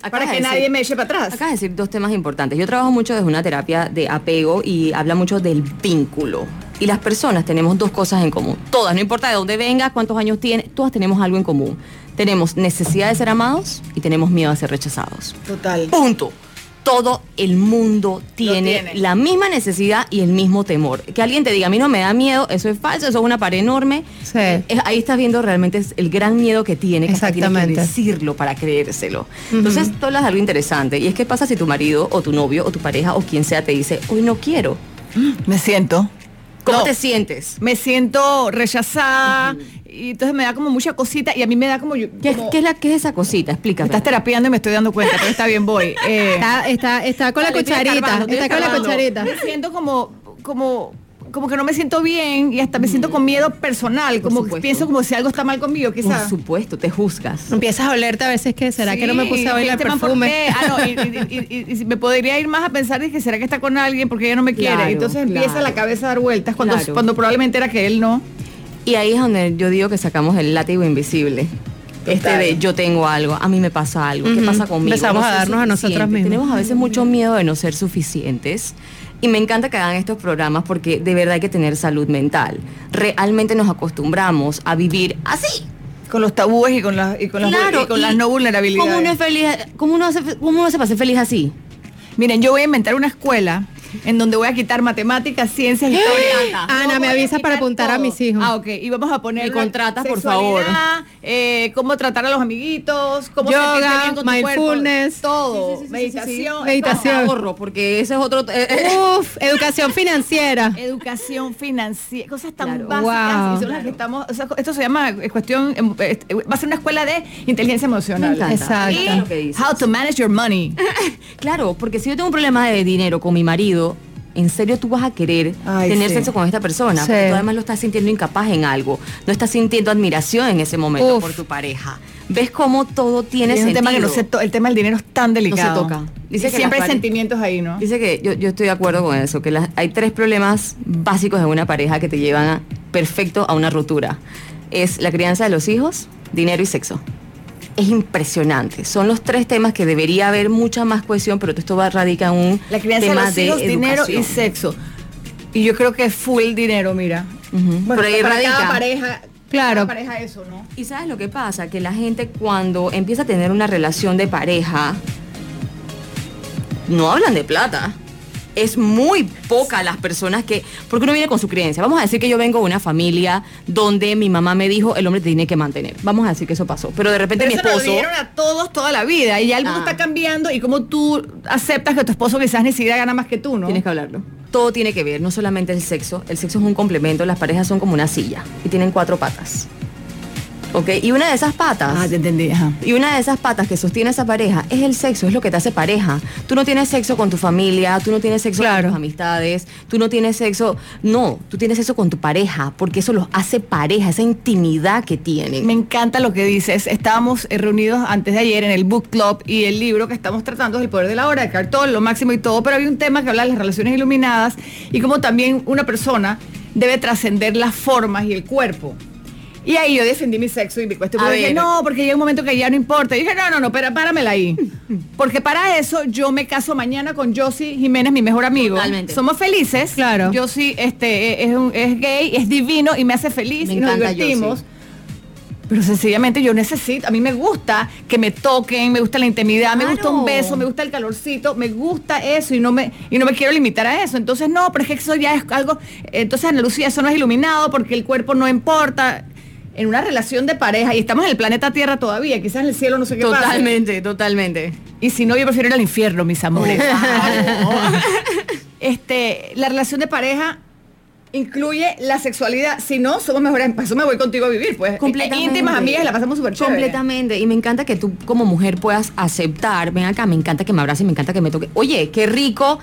para que decir- nadie me eche para atrás. Acabas de decir dos temas importantes. Yo trabajo mucho desde una terapia de apego y habla mucho del vínculo. Y las personas tenemos dos cosas en común. Todas, no importa de dónde vengas, cuántos años tienes, todas tenemos algo en común. Tenemos necesidad de ser amados y tenemos miedo a ser rechazados. Total. Punto. Todo el mundo tiene, tiene. la misma necesidad y el mismo temor. Que alguien te diga, a mí no me da miedo, eso es falso, eso es una pared enorme. Sí. Eh, ahí estás viendo realmente el gran miedo que tiene, que tiene que Exactamente. decirlo para creérselo. Entonces, tú hablas de algo interesante. Y es que pasa si tu marido o tu novio o tu pareja o quien sea te dice, hoy no quiero. Me siento. ¿Cómo No. te sientes? Me siento rechazada y entonces me da como mucha cosita y a mí me da como... yo- ¿Qué, como- qué es, la, ¿Qué es esa cosita? Me Explícame. estás terapiando y me estoy dando cuenta, pero está bien, voy. Eh, Está, está, está con la cucharita. estoy Está con la cucharita. Me siento como, como, como que no me siento bien y hasta me siento con miedo personal, como que supuesto. pienso como si algo está mal conmigo, Por quizás. supuesto, te juzgas. Empiezas a olerte a veces que será que no me puse a bailar ¿por perfume. Ah, no, y, y- y- y- y si me podría ir más a pensar de que será que está con alguien porque ella no me quiere. Claro, Entonces empieza claro. la cabeza a dar vueltas cuando, Claro. cuando probablemente era que él no. Y ahí es donde yo digo que sacamos el látigo invisible. Este de yo tengo algo, a mí me pasa algo, ¿qué pasa conmigo? Empezamos a darnos a nosotras mismas. Tenemos a veces mucho miedo de no ser suficientes. Y me encanta que hagan estos programas porque de verdad hay que tener salud mental. Realmente nos acostumbramos a vivir así. Con los tabúes y con las, y con las, y con y las no vulnerabilidades. ¿Cómo uno es feliz? ¿Cómo uno hace, cómo uno ser feliz así? Miren, yo voy a inventar una escuela en donde voy a quitar matemáticas, ciencias, historia. Ana, Yo me avisas para apuntar a mis hijos. Ah, ok. Y vamos a poner contratas, por favor. eh, cómo tratar a los amiguitos, cómo Yoga, bien con tu mindfulness. cuerpo, todo, Sí, sí, sí, sí, meditación, Meditación. Ahorro, porque ese es otro... eh, eh, Uf, educación financiera. Educación financiera, cosas tan Claro. básicas Wow. y son las que estamos, o sea, esto se llama eh, cuestión, eh, eh, va a ser una escuela de inteligencia emocional. Exacto. Y how to manage your money. Claro, porque si yo tengo un problema de dinero con mi marido, ¿en serio tú vas a querer Ay, tener sí. sexo con esta persona? Sí. Tú además lo estás sintiendo incapaz en algo. No estás sintiendo admiración en ese momento Uf. por tu pareja. ¿Ves cómo todo tiene es un sentido? tema que no se to- el tema del dinero es tan delicado. toca. Dice que siempre hay sentimientos ahí, ¿no? Dice que yo, yo estoy de acuerdo con eso, que las- hay tres problemas básicos de una pareja que te llevan a- perfecto a una ruptura. Es la crianza de los hijos, dinero y sexo. Es impresionante. Son los tres temas que debería haber mucha más cohesión, pero esto va radica en un La crianza tema de los hijos, dinero y sexo. Y yo creo que es full dinero, mira. Bueno, Pero ahí para cada pareja, Claro. pareja eso, ¿no? Y sabes lo que pasa, que la gente cuando empieza a tener una relación de pareja, no hablan de plata. Es muy poca las personas que, porque uno viene con su creencia. Vamos a decir que yo vengo de una familia donde mi mamá me dijo el hombre te tiene que mantener. Vamos a decir que eso pasó. Pero de repente Pero mi eso nos lo esposo. dijeron a todos toda la vida y ya el mundo Ah. está cambiando y como tú aceptas que tu esposo quizás ni siquiera gana más que tú, ¿no? Tienes que hablarlo. Todo tiene que ver, no solamente el sexo. El sexo es un complemento. Las parejas son como una silla y tienen cuatro patas. ¿Ok? Y una de esas patas. Ah, te entendí, ajá. Y una de esas patas que sostiene esa pareja es el sexo, es lo que te hace pareja. Tú no tienes sexo con tu familia, tú no tienes sexo Claro. con tus amistades, tú no tienes sexo, no, tú tienes sexo con tu pareja, porque eso los hace pareja, esa intimidad que tienen. Me encanta lo que dices. Estábamos eh, reunidos antes de ayer en el book club y el libro que estamos tratando es El poder de la hora, de cartón, lo máximo y todo, pero había un tema que habla de las relaciones iluminadas y cómo también una persona debe trascender las formas y el cuerpo. Y ahí yo defendí mi sexo y mi cuestión. Pero dije, no, porque llega un momento que ya no importa. Y dije, no, no, no, pero páramela ahí. Porque para eso yo me caso mañana con Josie Jiménez, mi mejor amigo. Totalmente. Somos felices. Claro. Josie este, es, un- es gay, es divino y me hace feliz Me y nos divertimos. Josie. Pero sencillamente yo necesito, a mí me gusta que me toquen, me gusta la intimidad, me gusta un beso, me gusta el calorcito, me gusta eso y no me y no me quiero limitar a eso. Entonces no, pero es que eso ya es algo, entonces Ana Lucía, eso no es iluminado porque el cuerpo no importa. En una relación de pareja y estamos en el planeta Tierra todavía, quizás en el cielo no sé qué. Totalmente, totalmente. Y si no, yo prefiero ir al infierno, mis amores. este, la relación de pareja incluye la sexualidad. Si no, somos mejores. Para eso me voy contigo a vivir, pues. Completamente. Íntimas amigas la pasamos súper chévere. Completamente. Y me encanta que tú como mujer puedas aceptar, ven acá, me encanta que me abrace, me encanta que me toque. Oye, qué rico.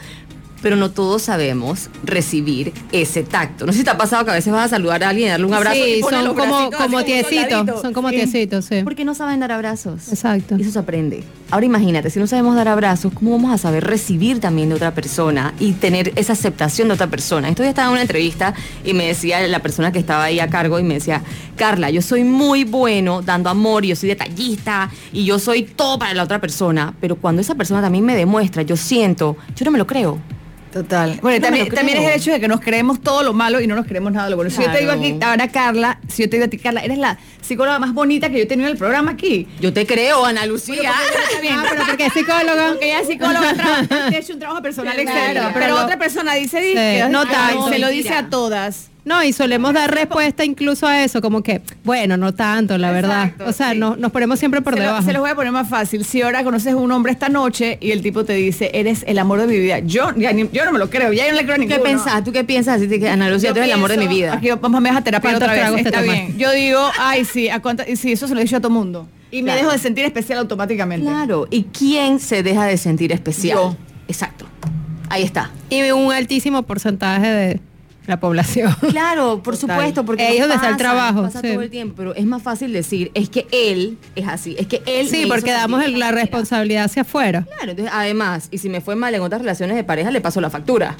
Pero no todos sabemos recibir ese tacto. No sé si te ha pasado que a veces vas a saludar a alguien y darle un abrazo. Sí, y son como, bracitos como tiecitos. Son como tiecitos, sí. Porque no saben dar abrazos. Exacto. Y eso se aprende. Ahora imagínate, si no sabemos dar abrazos, ¿cómo vamos a saber recibir también de otra persona y tener esa aceptación de otra persona? Esto ya estaba en una entrevista y me decía la persona que estaba ahí a cargo y me decía, Carla, yo soy muy bueno dando amor, y yo soy detallista y yo soy todo para la otra persona, pero cuando esa persona también me demuestra, yo siento, yo no me lo creo. Total. Bueno, No también, también es el hecho de que nos creemos todo lo malo y no nos creemos nada de lo bueno. Si yo te digo aquí, ahora Carla, si yo te digo a ti, Carla, eres la psicóloga más bonita que yo he tenido en el programa aquí. Yo te creo, Ana Lucía. Está bien. Ah, pero porque es psicóloga. Porque ella es psicóloga, trabaja, ha hecho un trabajo personal Claro, excelente. pero Pero, lo- otra persona dice, dice Sí, no ay, tanto. se lo dice a todas. No, y solemos dar respuesta incluso a eso, como que, bueno, no tanto, la verdad. Exacto, O sea, sí. no- nos ponemos siempre por se, lo- debajo. se los voy a poner más fácil. Si ahora conoces a un hombre esta noche y el tipo te dice, eres el amor de mi vida, yo, ya ni- yo no me lo creo, ya yo no le creo a ¿Qué pensás? ¿Tú qué piensas? Así que Ana Lucía, Yo tú eres el amor de mi vida. Aquí vamos a terapia ¿Cuántos otra vez. Está bien. Yo digo, ay, sí, ¿a cuánta- y sí, eso se lo he dicho a todo mundo. Y me dejo de sentir especial automáticamente. Claro. ¿Y quién se deja de sentir especial? Yo. Exacto. Ahí está. Y un altísimo porcentaje de la población. Claro, por Total. supuesto, porque Ahí es donde está el pasa, trabajo, pasa sí. todo el tiempo, pero es más fácil decir, es que él es así, es que él Sí, porque damos la manera. responsabilidad hacia afuera. Claro, entonces además, y si me fue mal en otras relaciones de pareja, le paso la factura.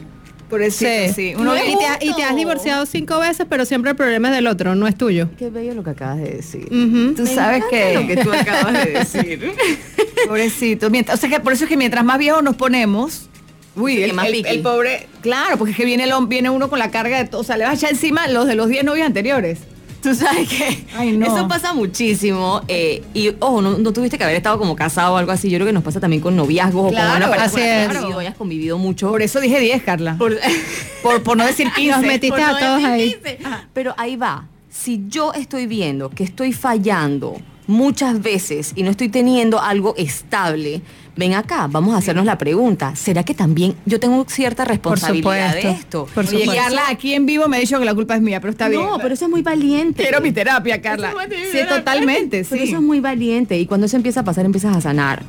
Por eso, sí. sí. Uno y, ve- te, y te has divorciado cinco veces, pero siempre el problema es del otro, no es tuyo. Qué bello lo que acabas de decir. Tú Me sabes que... lo que tú acabas de decir. Pobrecito. Mientras- o sea que por eso es que mientras más viejos nos ponemos, uy, el, más el- el pobre, claro, porque es que viene el viene uno con la carga de todo, o sea, le vas a echar encima los de los 10 novios anteriores. Tú sabes que Ay, no. eso pasa muchísimo. eh, y ojo, no, no tuviste que haber estado como casado o algo así. Yo creo que nos pasa también con noviazgos Claro, o con una pareja así con la que hayas convivido mucho. Por eso dije 10, Carla. Por, Por- por, no decir 15. Nos metiste Por a no todos ahí. 15. Pero ahí va. Si yo estoy viendo que estoy fallando muchas veces y no estoy teniendo algo estable, ven acá, vamos a hacernos la pregunta. ¿Será que también yo tengo cierta responsabilidad de supuesto, esto? por supuesto. Carla aquí en vivo me ha dicho que la culpa es mía, pero está bien. No, pero eso es muy valiente. Quiero mi terapia, Carla. Es Sí, terapia. totalmente, Pero sí. eso es muy valiente y cuando eso empieza a pasar empiezas a sanar.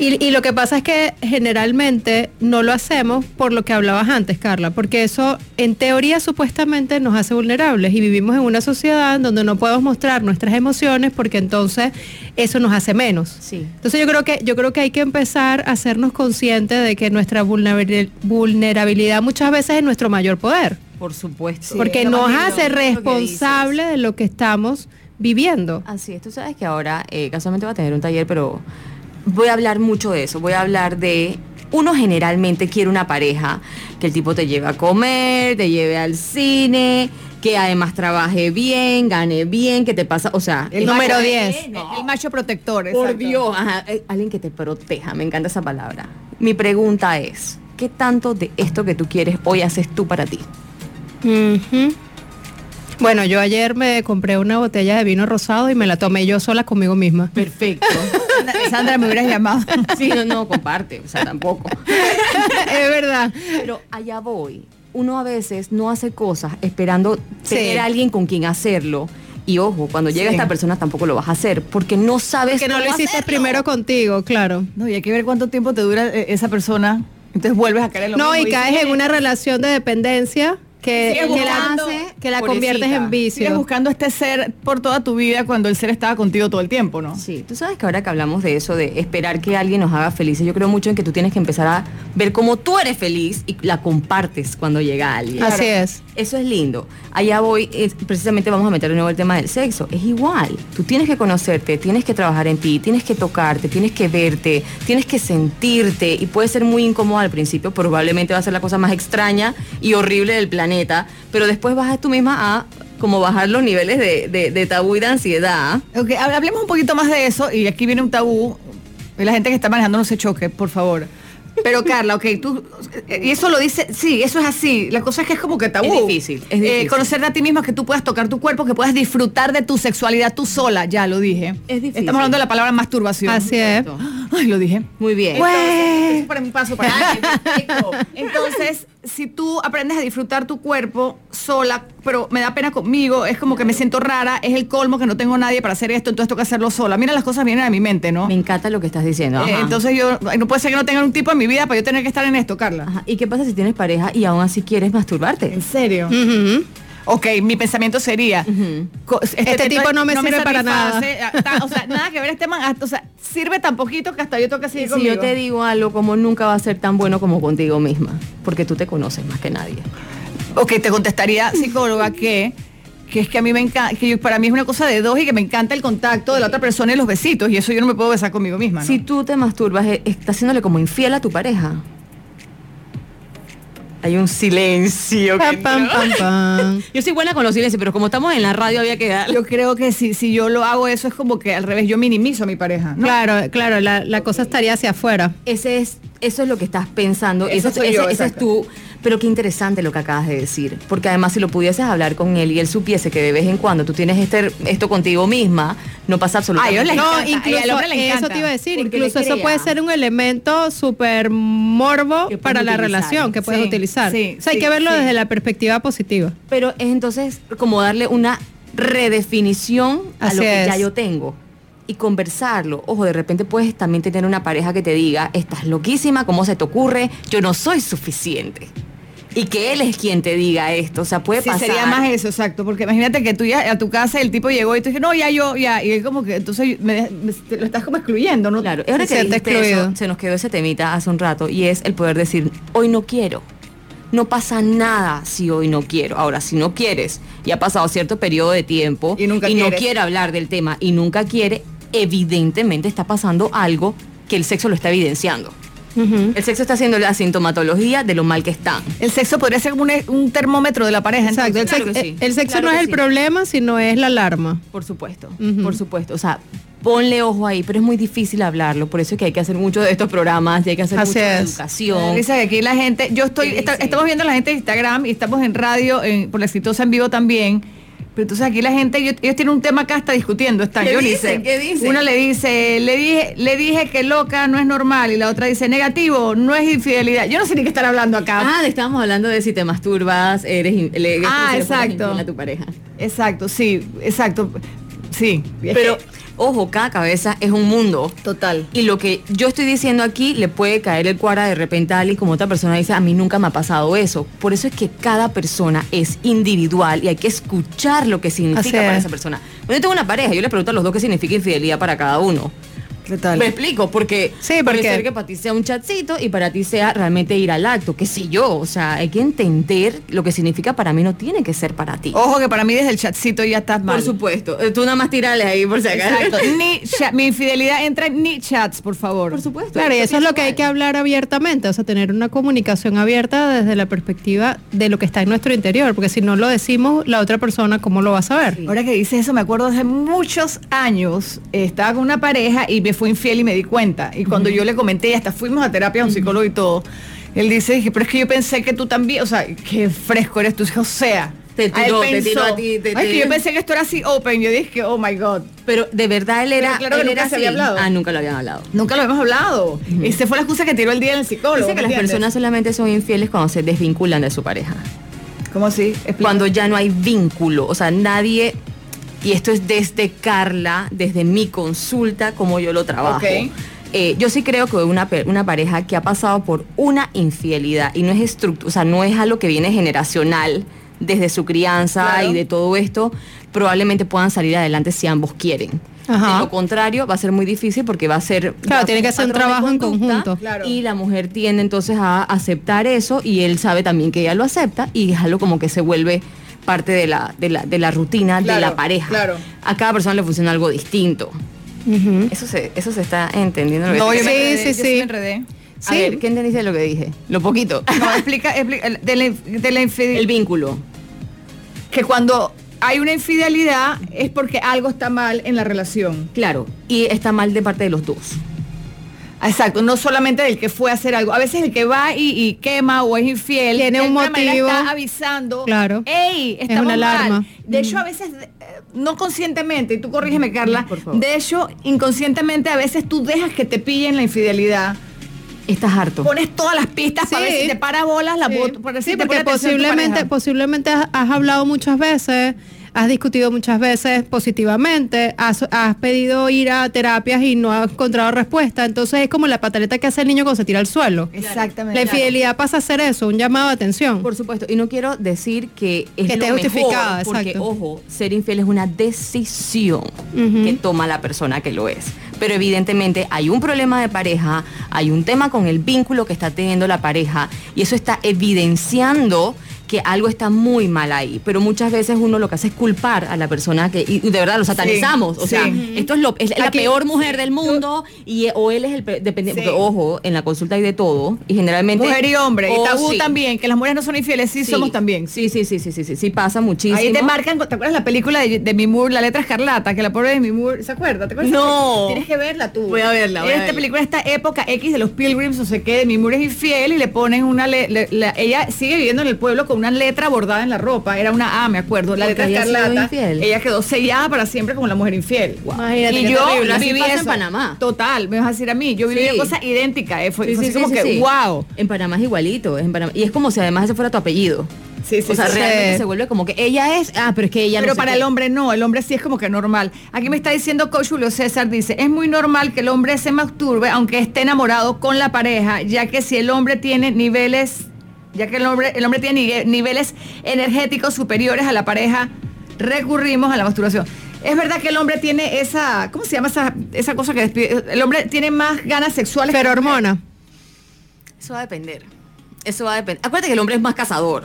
Y, y lo que pasa es que generalmente no lo hacemos por lo que hablabas antes, Carla, porque eso en teoría supuestamente nos hace vulnerables y vivimos en una sociedad en donde no podemos mostrar nuestras emociones porque entonces eso nos hace menos. Sí. Entonces yo creo que yo creo que hay que empezar a hacernos conscientes de que nuestra vulnerabil- vulnerabilidad muchas veces es nuestro mayor poder, Por supuesto. porque nos hace responsable de lo que estamos viviendo. Así es, tú sabes que ahora eh, casualmente va a tener un taller, pero voy a hablar mucho de eso. Voy a hablar de. Uno generalmente quiere una pareja que el tipo te lleve a comer, te lleve al cine, que además trabaje bien, gane bien, que te pasa, o sea, El Número macho- 10. El, el macho protector, por exacto. Dios, ajá, eh, alguien que te proteja, me encanta esa palabra. Mi pregunta es, ¿qué tanto de esto que tú quieres hoy haces tú para ti? Bueno, yo ayer me compré una botella de vino rosado y me la tomé yo sola conmigo misma. Perfecto. Sandra, me hubieras llamado. Sí, no, no, comparte, o sea, tampoco. es verdad. Pero allá voy. Uno a veces no hace cosas esperando Sí. tener a alguien con quien hacerlo. Y ojo, cuando llega Sí. esta persona tampoco lo vas a hacer porque no sabes Que no lo hiciste hacerlo. primero contigo, claro. No, y hay que ver cuánto tiempo te dura eh, esa persona. Entonces vuelves a caer en lo No, mismo. y caes en una relación de dependencia que, Sigues que la, buscando, que la pobrecita. conviertes en Sigues vicio. buscando este ser por toda tu vida cuando el ser estaba contigo todo el tiempo, ¿no? Sí, tú sabes que ahora que hablamos de eso, de esperar que alguien nos haga felices, yo creo mucho en que tú tienes que empezar a ver cómo tú eres feliz y la compartes cuando llega alguien. Así es. Eso es lindo. Allá voy, es- precisamente vamos a meter de nuevo el tema del sexo. Es igual. Tú tienes que conocerte, tienes que trabajar en ti, tienes que tocarte, tienes que verte, tienes que sentirte y puede ser muy incómodo al principio, probablemente va a ser la cosa más extraña y horrible del planeta, pero después vas tú misma a como bajar los niveles de, de- de tabú y de ansiedad. Ok, hab- hablemos un poquito más de eso y aquí viene un tabú. Y la gente que está manejando no se choque, por favor. Pero Carla, ok, tú, eh, y eso lo dice, sí, eso es así. La cosa es que es como que tabú. Es difícil, es difícil. Eh, conocerte a ti misma, que tú puedas tocar tu cuerpo, que puedas disfrutar de tu sexualidad tú sola, ya lo dije. Es difícil. Estamos hablando de la palabra masturbación. Así es. Ay, lo dije. Muy bien. Entonces, eso para mi paso para. Entonces, si tú aprendes a disfrutar tu cuerpo sola, pero me da pena conmigo, es como que me siento rara, es el colmo que no tengo nadie para hacer esto, entonces tengo que hacerlo sola. Mira, las cosas vienen a mi mente, ¿no? Me encanta lo que estás diciendo. Eh, entonces yo, no puede ser que no tenga un tipo en mi vida para yo tener que estar en esto, Carla. Ajá. ¿Y qué pasa si tienes pareja y aún así quieres masturbarte? ¿En serio? Ok, mi pensamiento sería, co- Este tipo no me sirve para satisface, ah, ta- O sea, nada que ver este man, ah, o sea, sirve tan poquito que hasta yo tengo que Y seguir si conmigo. yo te digo algo como nunca va a ser tan bueno como contigo misma, porque tú te conoces más que nadie. Ok, te contestaría psicóloga que que es que a mí me encanta, que yo- para mí es una cosa de dos y que me encanta el contacto de la otra persona y los besitos y eso yo no me puedo besar conmigo misma. ¿no? Si tú te masturbas, eh, estás haciéndole como infiel a tu pareja. Hay un silencio. que Pam, pam, entró. pam, pam. Yo soy buena con los silencios, pero como estamos en la radio había que dar. Yo creo que si, si yo lo hago eso es como que al revés, yo minimizo a mi pareja. ¿no? Claro, claro, la, la cosa estaría hacia afuera. Ese es, eso es lo que estás pensando. Eso Eso, soy ese, yo, ese es tú. Pero qué interesante lo que acabas de decir. Porque además, si lo pudieses hablar con él y él supiese que de vez en cuando tú tienes este, esto contigo misma, no pasa absolutamente A nada. No, encanta, incluso hombre le eso te iba a decir, porque incluso eso puede ser un elemento súper morbo para la relación que puedes Sí, utilizar. Sí, o sea, hay sí, que verlo sí. desde la perspectiva positiva. Pero es entonces como darle una redefinición a lo que ya es. yo tengo. Y conversarlo. Ojo, de repente puedes también tener una pareja que te diga, estás loquísima, ¿cómo se te ocurre? Yo no soy suficiente. Y que él es quien te diga esto. O sea, puede Sí, pasar. sería más eso, exacto. Porque imagínate que tú ya a tu casa el tipo llegó y tú dices, no, ya yo, ya. Y él como que, entonces me- me- te lo estás como excluyendo, ¿no? Claro, y ahora Se que dijiste excluido. eso, se nos quedó ese temita hace un rato y es el poder decir, hoy no quiero. No pasa nada si hoy no quiero. Ahora, si no quieres y ha pasado cierto periodo de tiempo Y nunca no quiere hablar del tema y nunca quiere, evidentemente está pasando algo que el sexo lo está evidenciando. El sexo está haciendo la sintomatología de lo mal que están. El sexo podría ser como un, un termómetro de la pareja. Exacto, el, claro sex- que sí. el sexo Claro no es el sí. problema, sino es la alarma. Por supuesto, por supuesto. O sea, ponle ojo ahí, pero es muy difícil hablarlo. Por eso es que hay que hacer mucho de estos programas y hay que hacer Así mucho de es. educación. Dice que aquí la gente, yo estoy, estamos viendo a la gente de Instagram y estamos en radio, en- por la exitosa en vivo también. Pero entonces aquí la gente, ellos, ellos tienen un tema acá, está discutiendo, están. ¿Qué Yo dicen? dice, ¿Qué dicen? Una le dice, le dije, le dije que loca no es normal, y la otra dice, negativo, no es infidelidad. Yo no sé ni qué estar hablando acá. Ah, estábamos hablando de si te masturbas, eres le- Ah, exacto. a tu pareja. Exacto, sí, exacto. Sí. Pero, ojo, cada cabeza es un mundo. total. Y lo que yo estoy diciendo aquí le puede caer el cuara de repente a alguien como otra persona dice, a mí nunca me ha pasado eso. Por eso es que cada persona es individual y hay que escuchar lo que significa Así para es. esa persona. Cuando yo tengo una pareja, yo le pregunto a los dos qué significa infidelidad para cada uno. Total. Me explico, porque Sí, puede porque- ser que para ti sea un chatcito y para ti sea realmente ir al acto, qué sé yo. O sea, hay que entender lo que significa para mí, no tiene que ser para ti. Ojo que para mí desde el chatcito ya estás mal. Por supuesto. Eh, Tú nada más tirale ahí por si acaso. Ni mi infidelidad entra en ni chats, por favor. Por supuesto. Claro, y eso es lo que hay que hablar abiertamente, o sea, tener una comunicación abierta desde la perspectiva de lo que está en nuestro interior, porque si no lo decimos, la otra persona, ¿cómo lo va a saber? Ahora que dices eso, me acuerdo hace muchos años, estaba con una pareja y me fue infiel y me di cuenta. Y cuando yo le comenté, y hasta fuimos a terapia a un psicólogo y todo, él dice, dije, pero es que yo pensé que tú también, o sea, qué fresco eres tú. O sea, Te él tiró, te pensó, tiró a ti, te "Ay, que tiró". yo pensé que esto era así open. Yo dije, oh my God. Pero de verdad él era. Claro que él nunca era se había hablado. Ah, nunca lo habían hablado. Nunca lo hemos hablado. Esa fue la excusa que tiró el día del psicólogo. Dice que ¿me las personas solamente son infieles cuando se desvinculan de su pareja. ¿Cómo así? Explica. Cuando ya no hay vínculo. O sea, nadie. Y esto es desde Carla, desde mi consulta, como yo lo trabajo. Eh, yo sí creo que una, una pareja que ha pasado por una infidelidad y no es estructu- o sea, no es algo que viene generacional desde su crianza Claro. y de todo esto, probablemente puedan salir adelante si ambos quieren. Ajá. De lo contrario, va a ser muy difícil porque va a ser. Claro, tiene que ser un trabajo en conjunto. Claro. Y la mujer tiende entonces a aceptar eso y él sabe también que ella lo acepta y es algo como que se vuelve parte de la, de la, de la rutina de la pareja. claro. A cada persona le funciona algo distinto. Eso se, eso se está entendiendo. lo que No, yo me Sí, enredé, sí, yo sí sí. me enredé. A ver, ¿qué entendiste de lo que dije? Lo poquito. No, explica, explica de la, de la infidelidad. El vínculo. que cuando hay una infidelidad es porque algo está mal en la relación. Claro. Y está mal de parte de los dos. Exacto, no solamente del que fue a hacer algo. A veces el que va y, y quema o es infiel, Tiene un motivo. está avisando. Claro. ¡Ey! Es Estamos una alarma. mal. De hecho, a veces, eh, no conscientemente, y tú corrígeme, Carla, Por favor. de hecho, inconscientemente a veces tú dejas que te pillen la infidelidad. Estás harto. Pones todas las pistas para ver si te para bolas la Sí, para si Sí, porque posiblemente, posiblemente has, has hablado muchas veces, has discutido muchas veces positivamente, has, has pedido ir a terapias y no has encontrado respuesta. Entonces es como la pataleta que hace el niño cuando se tira al suelo. Exactamente. La infidelidad pasa a ser eso, un llamado de atención. Por supuesto, y no quiero decir que es Que esté justificada, porque exacto. ojo, ser infiel es una decisión que toma la persona que lo es. Pero evidentemente hay un problema de pareja, hay un tema con el vínculo que está teniendo la pareja y eso está evidenciando que algo está muy mal ahí, pero muchas veces uno lo que hace es culpar a la persona que, y de verdad lo satanizamos, o sea, sí. esto es, lo, es la Aquí- peor mujer del mundo y o él es el pe- dependiente, Sí. porque ojo, en la consulta hay de todo y generalmente... Mujer y hombre. Oh, y tabú sí. también, que las mujeres no son infieles, sí, somos también. Sí, sí, sí, sí, sí, sí, sí, pasa muchísimo. Ahí te marcan, ¿te acuerdas la película de, de Moore, La letra escarlata? Que la pobre de Moore, ¿se acuerda? ¿Te acuerdas? No. Tienes que verla tú. Voy a verla, voy a Esta verla. película, esta época X de los Pilgrims, no sé qué, de Moore es infiel y le ponen una... le- le- la- ella sigue viviendo en el pueblo con una letra bordada en la ropa. Era una A, me acuerdo. La Porque letra escarlata. Ella quedó sellada para siempre como la mujer infiel. Imagínate y yo terrible. Viví en. Panamá. Total, me vas a decir a mí. Yo viví Sí. cosas idénticas. eh, Fue, Sí, fue como que, wow. En Panamá es igualito, es en Panamá. Y es como si además ese fuera tu apellido. Sí, sí, o sea, sí. realmente se vuelve como que ella es, ah, pero es que ella Pero para qué. el hombre no, el hombre sí es como que normal. Aquí me está diciendo Coach Julio César, dice, es muy normal que el hombre se masturbe aunque esté enamorado con la pareja, ya que si el hombre tiene niveles, ya que el hombre, el hombre tiene nive- niveles energéticos superiores a la pareja, recurrimos a la masturbación. Es verdad que el hombre tiene esa, ¿cómo se llama esa, esa cosa que despide? El hombre tiene más ganas sexuales. Pero hormona. Eso va a depender. Eso va a depender. Acuérdate que el hombre es más cazador.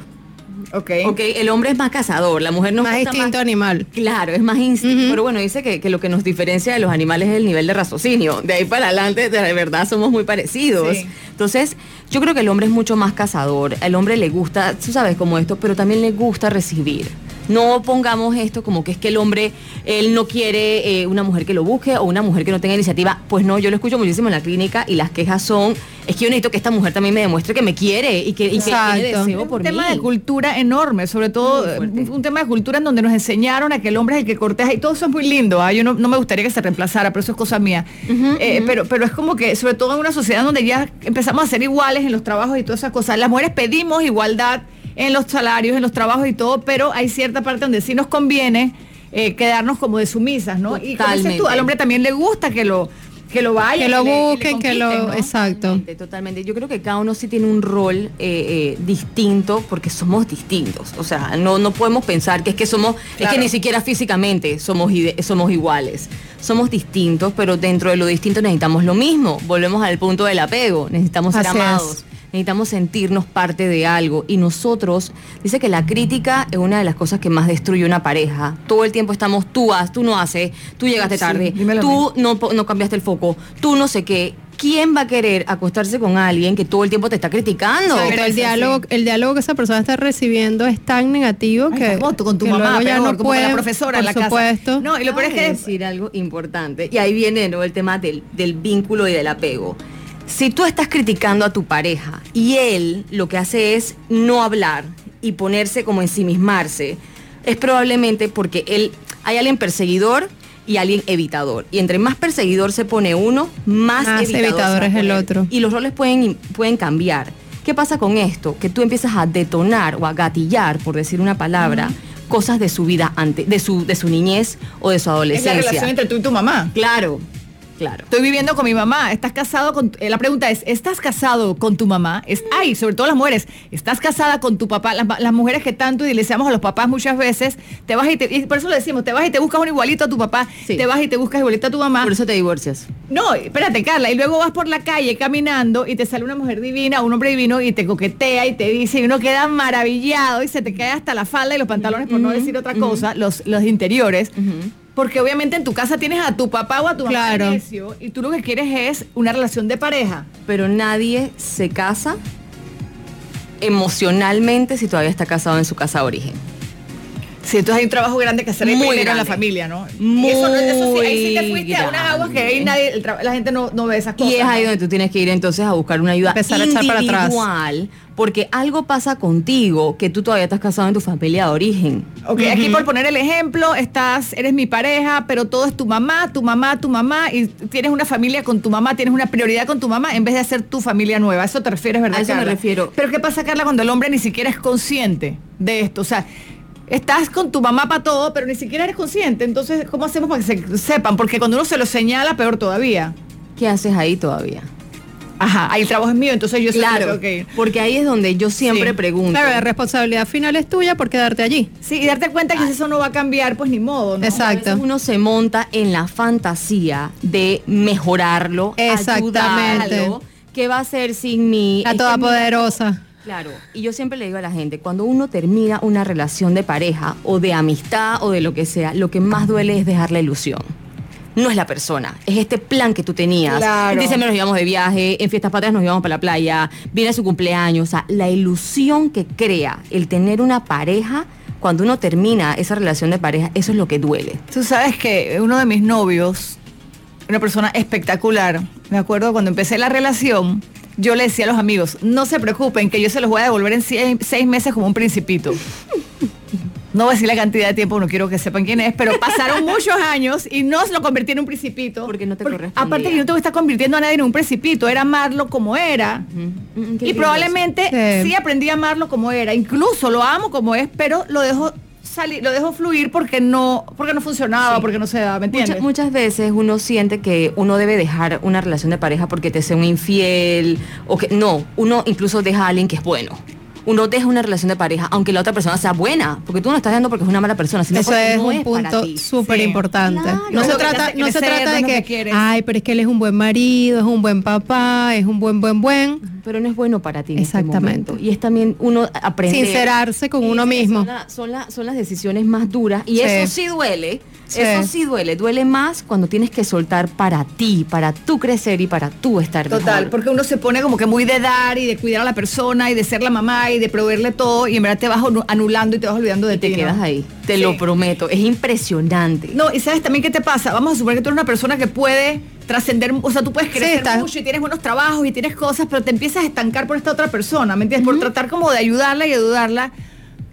Ok. Ok, el hombre es más cazador, la mujer no Más instinto animal. Claro, es más instinto. Pero bueno, dice que, que lo que nos diferencia de los animales es el nivel de raciocinio. De ahí para adelante, de verdad, somos muy parecidos. Sí. Entonces, yo creo que el hombre es mucho más cazador. El hombre le gusta, tú sabes, como esto, pero también le gusta recibir. No pongamos esto como que es que el hombre, él no quiere eh, una mujer que lo busque o una mujer que no tenga iniciativa. Pues no, yo lo escucho muchísimo en la clínica y las quejas son, es que yo necesito que esta mujer también me demuestre que me quiere y que, y que tiene Es un tema mí. de cultura enorme, sobre todo eh, un, tema de cultura en donde nos enseñaron a que el hombre es el que corteja y todo eso es muy lindo. ¿ah? Yo no, no me gustaría que se reemplazara, pero eso es cosa mía. Eh, pero, pero es como que, sobre todo en una sociedad donde ya empezamos a ser iguales en los trabajos y todas esas cosas. Las mujeres pedimos igualdad en los salarios, en los trabajos y todo, pero hay cierta parte donde sí nos conviene eh, quedarnos como de sumisas, ¿no? Y como dices tú, Totalmente. al hombre también le gusta que lo que lo vayan, Que lo busquen, que lo... Exacto. Totalmente, totalmente. Yo creo que cada uno sí tiene un rol eh, eh, distinto porque somos distintos. O sea, no, no podemos pensar que es que somos, es que ni siquiera físicamente somos, somos iguales. Somos distintos, pero dentro de lo distinto necesitamos lo mismo. Volvemos al punto del apego. Necesitamos ser Así es. Necesitamos sentirnos parte de algo. Y nosotros, dice que la crítica es una de las cosas que más destruye una pareja. Todo el tiempo estamos, tú haz, tú no haces, tú llegaste tarde, tú no, no cambiaste el foco, tú no sé qué. ¿Quién va a querer acostarse con alguien que todo el tiempo te está criticando? Pero el diálogo, el diálogo que esa persona está recibiendo es tan negativo Ay, que, con tu que mamá, luego ya peor, no como con la profesora en por la casa. supuesto. No, y lo peor es que decir algo importante. Y ahí viene de nuevo el tema del, del vínculo y del apego. Si tú estás criticando a tu pareja y él lo que hace es no hablar y ponerse como ensimismarse, es probablemente porque él hay alguien perseguidor y alguien evitador. Y entre más perseguidor se pone uno, más, Más evitador, es el otro. Y los roles pueden, pueden cambiar. ¿Qué pasa con esto? Que tú empiezas a detonar o a gatillar, por decir una palabra, cosas de su vida antes, de su, de su niñez o de su es la adolescencia. relación entre tú y tu mamá. Claro, claro. Estoy viviendo con mi mamá. ¿Estás casado con.? eh, la pregunta es: ¿estás casado con tu mamá? Es, ay, sobre todo las mujeres. ¿Estás casada con tu papá? Las, las mujeres que tanto idealizamos a los papás muchas veces, te vas y te. y por eso lo decimos: te vas y te buscas un igualito a tu papá, Sí. te vas y te buscas igualito a tu mamá. Por eso te divorcias. No, espérate, Carla. Y luego vas por la calle caminando y te sale una mujer divina, un hombre divino y te coquetea y te dice, y uno queda maravillado y se te cae hasta la falda y los pantalones, por no decir otra cosa, los, los interiores. Porque obviamente en tu casa tienes a tu papá o a tu mamá Claro. necio, y tú lo que quieres es una relación de pareja. Pero nadie se casa emocionalmente si todavía está casado en su casa de origen. Sí, entonces hay un trabajo grande que hacer Muy primero en la grande. familia, ¿no? Muy eso, eso sí, ahí sí te fuiste a unas grande. aguas que ahí nadie, el la gente no, no ve esas cosas. Y es ahí ¿no? donde tú tienes que ir entonces a buscar una ayuda Empezar a echar para atrás. Porque algo pasa contigo que tú todavía estás casado en tu familia de origen. Ok, aquí por poner el ejemplo, estás, eres mi pareja, pero todo es tu mamá, tu mamá, tu mamá, y tienes una familia con tu mamá, tienes una prioridad con tu mamá en vez de hacer tu familia nueva. ¿A eso te refieres, verdad? A eso me refiero. Pero ¿qué pasa, Carla, cuando el hombre ni siquiera es consciente de esto? O sea, estás con tu mamá para todo, pero ni siquiera eres consciente. Entonces, ¿cómo hacemos para que se sepan? Porque cuando uno se lo señala, peor todavía. ¿Qué haces ahí todavía? Ajá, ahí el trabajo es mío, entonces yo Claro, tengo que ir. porque ahí es donde yo siempre Sí. pregunto. Claro, la responsabilidad final es tuya por quedarte allí. Sí, y darte cuenta que si eso no va a cambiar, pues ni modo, ¿no? Exacto. A veces uno se monta en la fantasía de mejorarlo, Exactamente. ayudarlo. ¿Qué va a hacer sin mí? La Es que todopoderosa. Claro, y yo siempre le digo a la gente, cuando uno termina una relación de pareja o de amistad o de lo que sea, lo que más duele es dejar la ilusión. No es la persona, es este plan que tú tenías. Claro. En diciembre nos íbamos de viaje, en fiestas patrias nos íbamos para la playa, viene su cumpleaños. O sea, la ilusión que crea el tener una pareja, cuando uno termina esa relación de pareja, eso es lo que duele. Tú sabes que uno de mis novios, una persona espectacular, me acuerdo cuando empecé la relación, yo le decía a los amigos, no se preocupen, que yo se los voy a devolver en seis, seis meses como un principito. No voy a decir la cantidad de tiempo, no quiero que sepan quién es, pero pasaron muchos años y no se lo convertí en un principito. Porque no te correspondía. Aparte que no que estar convirtiendo a nadie en un principito, era amarlo como era. Mm, qué Y probablemente Sí. sí. aprendí a amarlo como era. Incluso lo amo como es, pero lo dejo salir, lo dejo fluir porque no, porque no funcionaba, Sí. porque no se daba, ¿me entiendes? Muchas, muchas veces uno siente que uno debe dejar una relación de pareja porque te sea un infiel o que no, uno incluso deja a alguien que es bueno. Uno deja una relación de pareja aunque la otra persona sea buena, porque tú no estás dando porque es una mala persona, sino Eso porque es no un para punto ti. súper Sí. importante. Claro. No, Es se trata, se trata de es que, ay, pero es que él es un buen marido, es un buen papá, es un buen, buen, buen. Pero no es bueno para ti en este Exactamente. momento. Y es también uno aprender. Sincerarse con uno mismo. Son, la- son la- son las decisiones más duras. Y Sí. eso sí duele. Sí. Eso sí duele. Duele más cuando tienes que soltar para ti, para tú crecer y para tú estar Total, mejor. porque uno se pone como que muy de dar y de cuidar a la persona y de ser la mamá y de proveerle todo y en verdad te vas anu- anulando y te vas olvidando de y te ti. ¿no? quedas ahí. Te Sí. lo prometo. Es impresionante. No, y sabes también qué te pasa. Vamos a suponer que tú eres una persona que puede trascender, o sea, tú puedes crecer está. mucho y tienes buenos trabajos y tienes cosas, pero te empiezas a estancar por esta otra persona, ¿me entiendes? Por tratar como de ayudarla y ayudarla.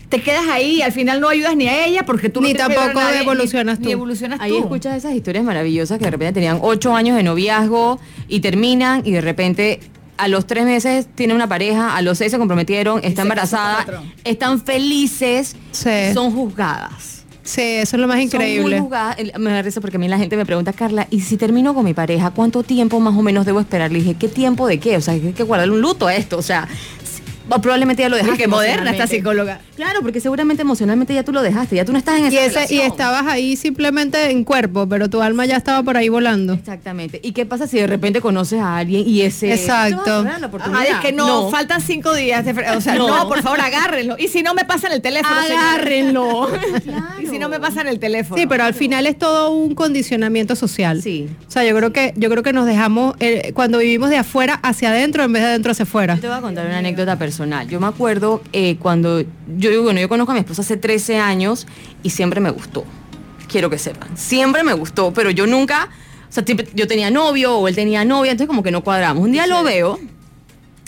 Te quedas ahí y al final no ayudas ni a ella porque tú no Ni a tampoco nadie, evolucionas ni, tú. Ni evolucionas Ahí tú. escuchas esas historias maravillosas que de repente tenían ocho años de noviazgo y terminan y de repente a los tres meses tienen una pareja, a los seis se comprometieron, está embarazada, están felices, Sí. son juzgadas. Sí, eso es lo más Son increíble. muy Me da risa porque a mí la gente me pregunta, Carla, ¿y si termino con mi pareja, cuánto tiempo más o menos debo esperar? Le dije, ¿qué tiempo de qué? O sea, hay que guardarle un luto a esto. O sea, o probablemente ya lo dejaste. qué moderna esta psicóloga. Claro, porque seguramente emocionalmente ya tú lo dejaste, ya tú no estás en esa Y, ese, y relación. estabas ahí simplemente en cuerpo, pero tu alma ya estaba por ahí volando. Exactamente. ¿Y qué pasa si de repente conoces a alguien y ese... Exacto. ¿Te vas a dar la oportunidad? Ah, es que no, faltan cinco días. de o sea, no. No. por favor, agárrenlo. Y si no me pasan el teléfono. Agárrenlo. Y si no me pasan el teléfono. Sí, pero al final es todo un condicionamiento social. Sí. O sea, yo creo que yo creo que nos dejamos eh, cuando vivimos de afuera hacia adentro en vez de adentro hacia afuera. Yo te voy a contar una anécdota personal. Yo me acuerdo eh, cuando yo bueno, yo conozco a mi esposa hace 13 años y siempre me gustó. Quiero que sepan. Siempre me gustó, pero yo nunca, o sea, yo tenía novio o él tenía novia, entonces como que no cuadramos. Un día lo veo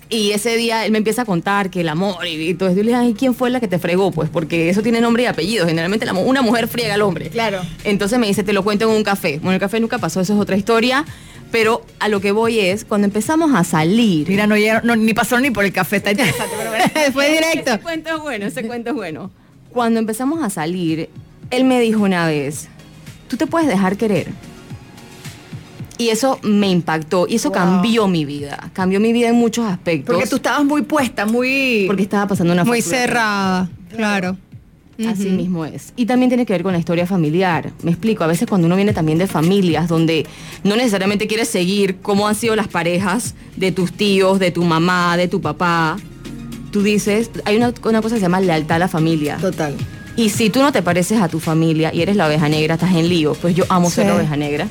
y ese día él me empieza a contar que el amor y, y todo eso. Yo le dije, ay, ¿quién fue la que te fregó? Pues porque eso tiene nombre y apellido. Generalmente la una mujer friega al hombre. Claro. Entonces me dice, te lo cuento en un café. Bueno, el café nunca pasó, eso es otra historia. Pero a lo que voy es, cuando empezamos a salir, Mira, no, llegaron- no, ni pasaron ni por el café. Está interesante. pero bueno. Fue directo. Ese cuento es bueno, ese cuento es bueno. Cuando empezamos a salir, él me dijo una vez, tú te puedes dejar querer. Y eso me impactó y eso Wow. cambió mi vida. Cambió mi vida en muchos aspectos. Porque tú estabas muy puesta, muy... porque estaba pasando una Muy cerrada, claro. Así mismo es. Y también tiene que ver con la historia familiar. Me explico, a veces cuando uno viene también de familias donde no necesariamente quieres seguir cómo han sido las parejas de tus tíos, de tu mamá, de tu papá, tú dices, hay una, una cosa que se llama lealtad a la familia. Total. Y si tú no te pareces a tu familia y eres la oveja negra, estás en lío. Pues yo amo ser Sí. la oveja negra.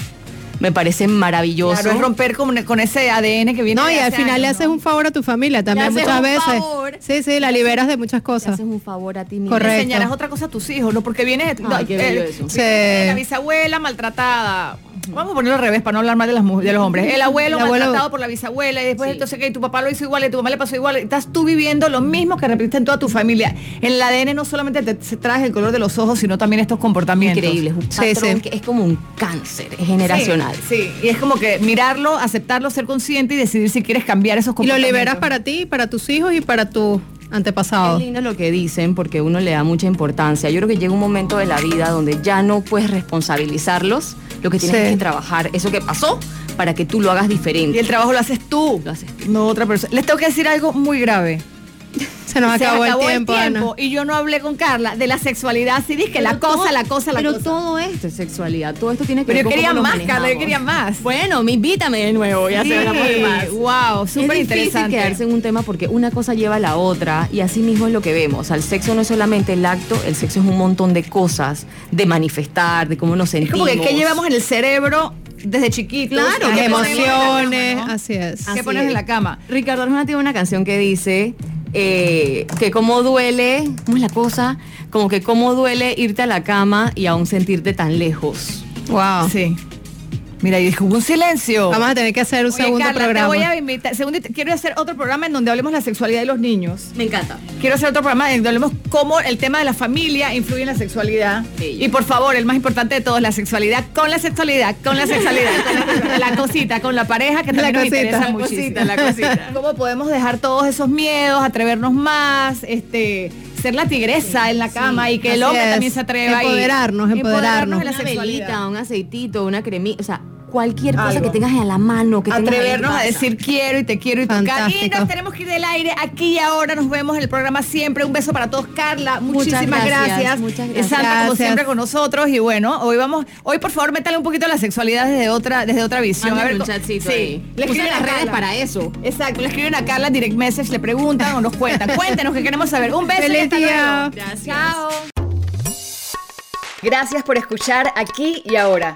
Me parece maravilloso. Claro, es romper con, con ese ADN que viene No, de y al final le haces ¿no? un favor a tu familia también haces muchas un veces. favor. Sí, sí, la liberas de muchas cosas. haces un favor a ti mismo. Correcto. Le enseñarás otra cosa a tus hijos, ¿no? Porque viene no, Ay, qué bello eh, eso. viene Sí. la bisabuela maltratada. Vamos a ponerlo al revés para no hablar mal de, las, de los hombres. El abuelo El abuelo- maltratado por la bisabuela y después Sí. entonces que tu papá lo hizo igual y tu mamá le pasó igual. Estás tú viviendo lo mismo que repetiste en toda tu familia. En el ADN no solamente te, se trae el color de los ojos, sino también estos comportamientos. Increíble, es un Sí, patrón sí. que es como un cáncer, es generacional. Sí, sí, y es como que mirarlo, aceptarlo, ser consciente y decidir si quieres cambiar esos Y lo comportamientos. liberas para ti, para tus hijos y para tus antepasados. Es lindo lo que dicen porque uno le da mucha importancia. Yo creo que llega un momento de la vida donde ya no puedes responsabilizarlos. Lo que tienes Sí. es que trabajar eso que pasó para que tú lo hagas diferente. Y el trabajo lo haces tú. Lo haces tú. No otra persona. Les tengo que decir algo muy grave. Se nos Se acabó, el tiempo, Ana. y yo no hablé con Carla de la sexualidad. Sí, dije la cosa, la cosa, la pero cosa. todo esto es sexualidad, todo esto tiene que Pero ver yo con quería más, Carla, yo quería más. Bueno, me invítame de nuevo, ya se hablamos de más. Wow, súper es interesante. quedarse en un tema porque una cosa lleva a la otra y así mismo es lo que vemos. Al sexo no es solamente el acto, el sexo es un montón de cosas, de manifestar, de cómo nos Es sentimos. como que ¿qué llevamos en el cerebro desde chiquitos. Claro, ¿Qué Las ponemos en la emociones, cama, no? así es. ¿Qué Así pones es. en la cama? Ricardo Arjona tiene una canción que dice eh, que cómo duele, ¿cómo es la cosa? Como que cómo duele irte a la cama y aún sentirte tan lejos. Wow. Sí. Mira, y hubo un silencio. Vamos a tener que hacer un Oye, segundo Carla, programa. Te voy a invitar. segundo, quiero hacer otro programa en donde hablemos de la sexualidad de los niños. Me encanta. Quiero hacer otro programa en donde hablemos cómo el tema de la familia influye en la sexualidad. Y por favor, el más importante de todos, la sexualidad con la sexualidad, con la sexualidad, con la, la cosita, con la pareja, que La también nos cosita, interesa la muchísimo. cosita, la cosita. Cómo podemos dejar todos esos miedos, atrevernos más, este ser la tigresa en la cama y que el hombre es. también se atreva. y- Empoderarnos, empoderarnos. de la una sexualidad. velita, un aceitito, una cremita, o sea, cualquier cosa Algo. que tengas a la mano, que en atrevernos a decir quiero y te quiero y tocar. Y nos tenemos que ir del aire aquí y ahora. Nos vemos en el programa siempre. Un beso para todos. Carla, muchísimas Muchas gracias, gracias. muchas Es gracias. Santa, como siempre, con nosotros. Y bueno, hoy vamos, hoy por favor, métale un poquito la sexualidad desde otra, desde otra visión. Mándame un co- chatcito sí. ahí. Le escriben las a redes para eso. Exacto, le escriben a Carla en direct message, le preguntan o nos cuentan. Cuéntenos que queremos saber. Un beso y Feliz hasta día. luego. Gracias. Chao. Gracias por escuchar aquí y ahora.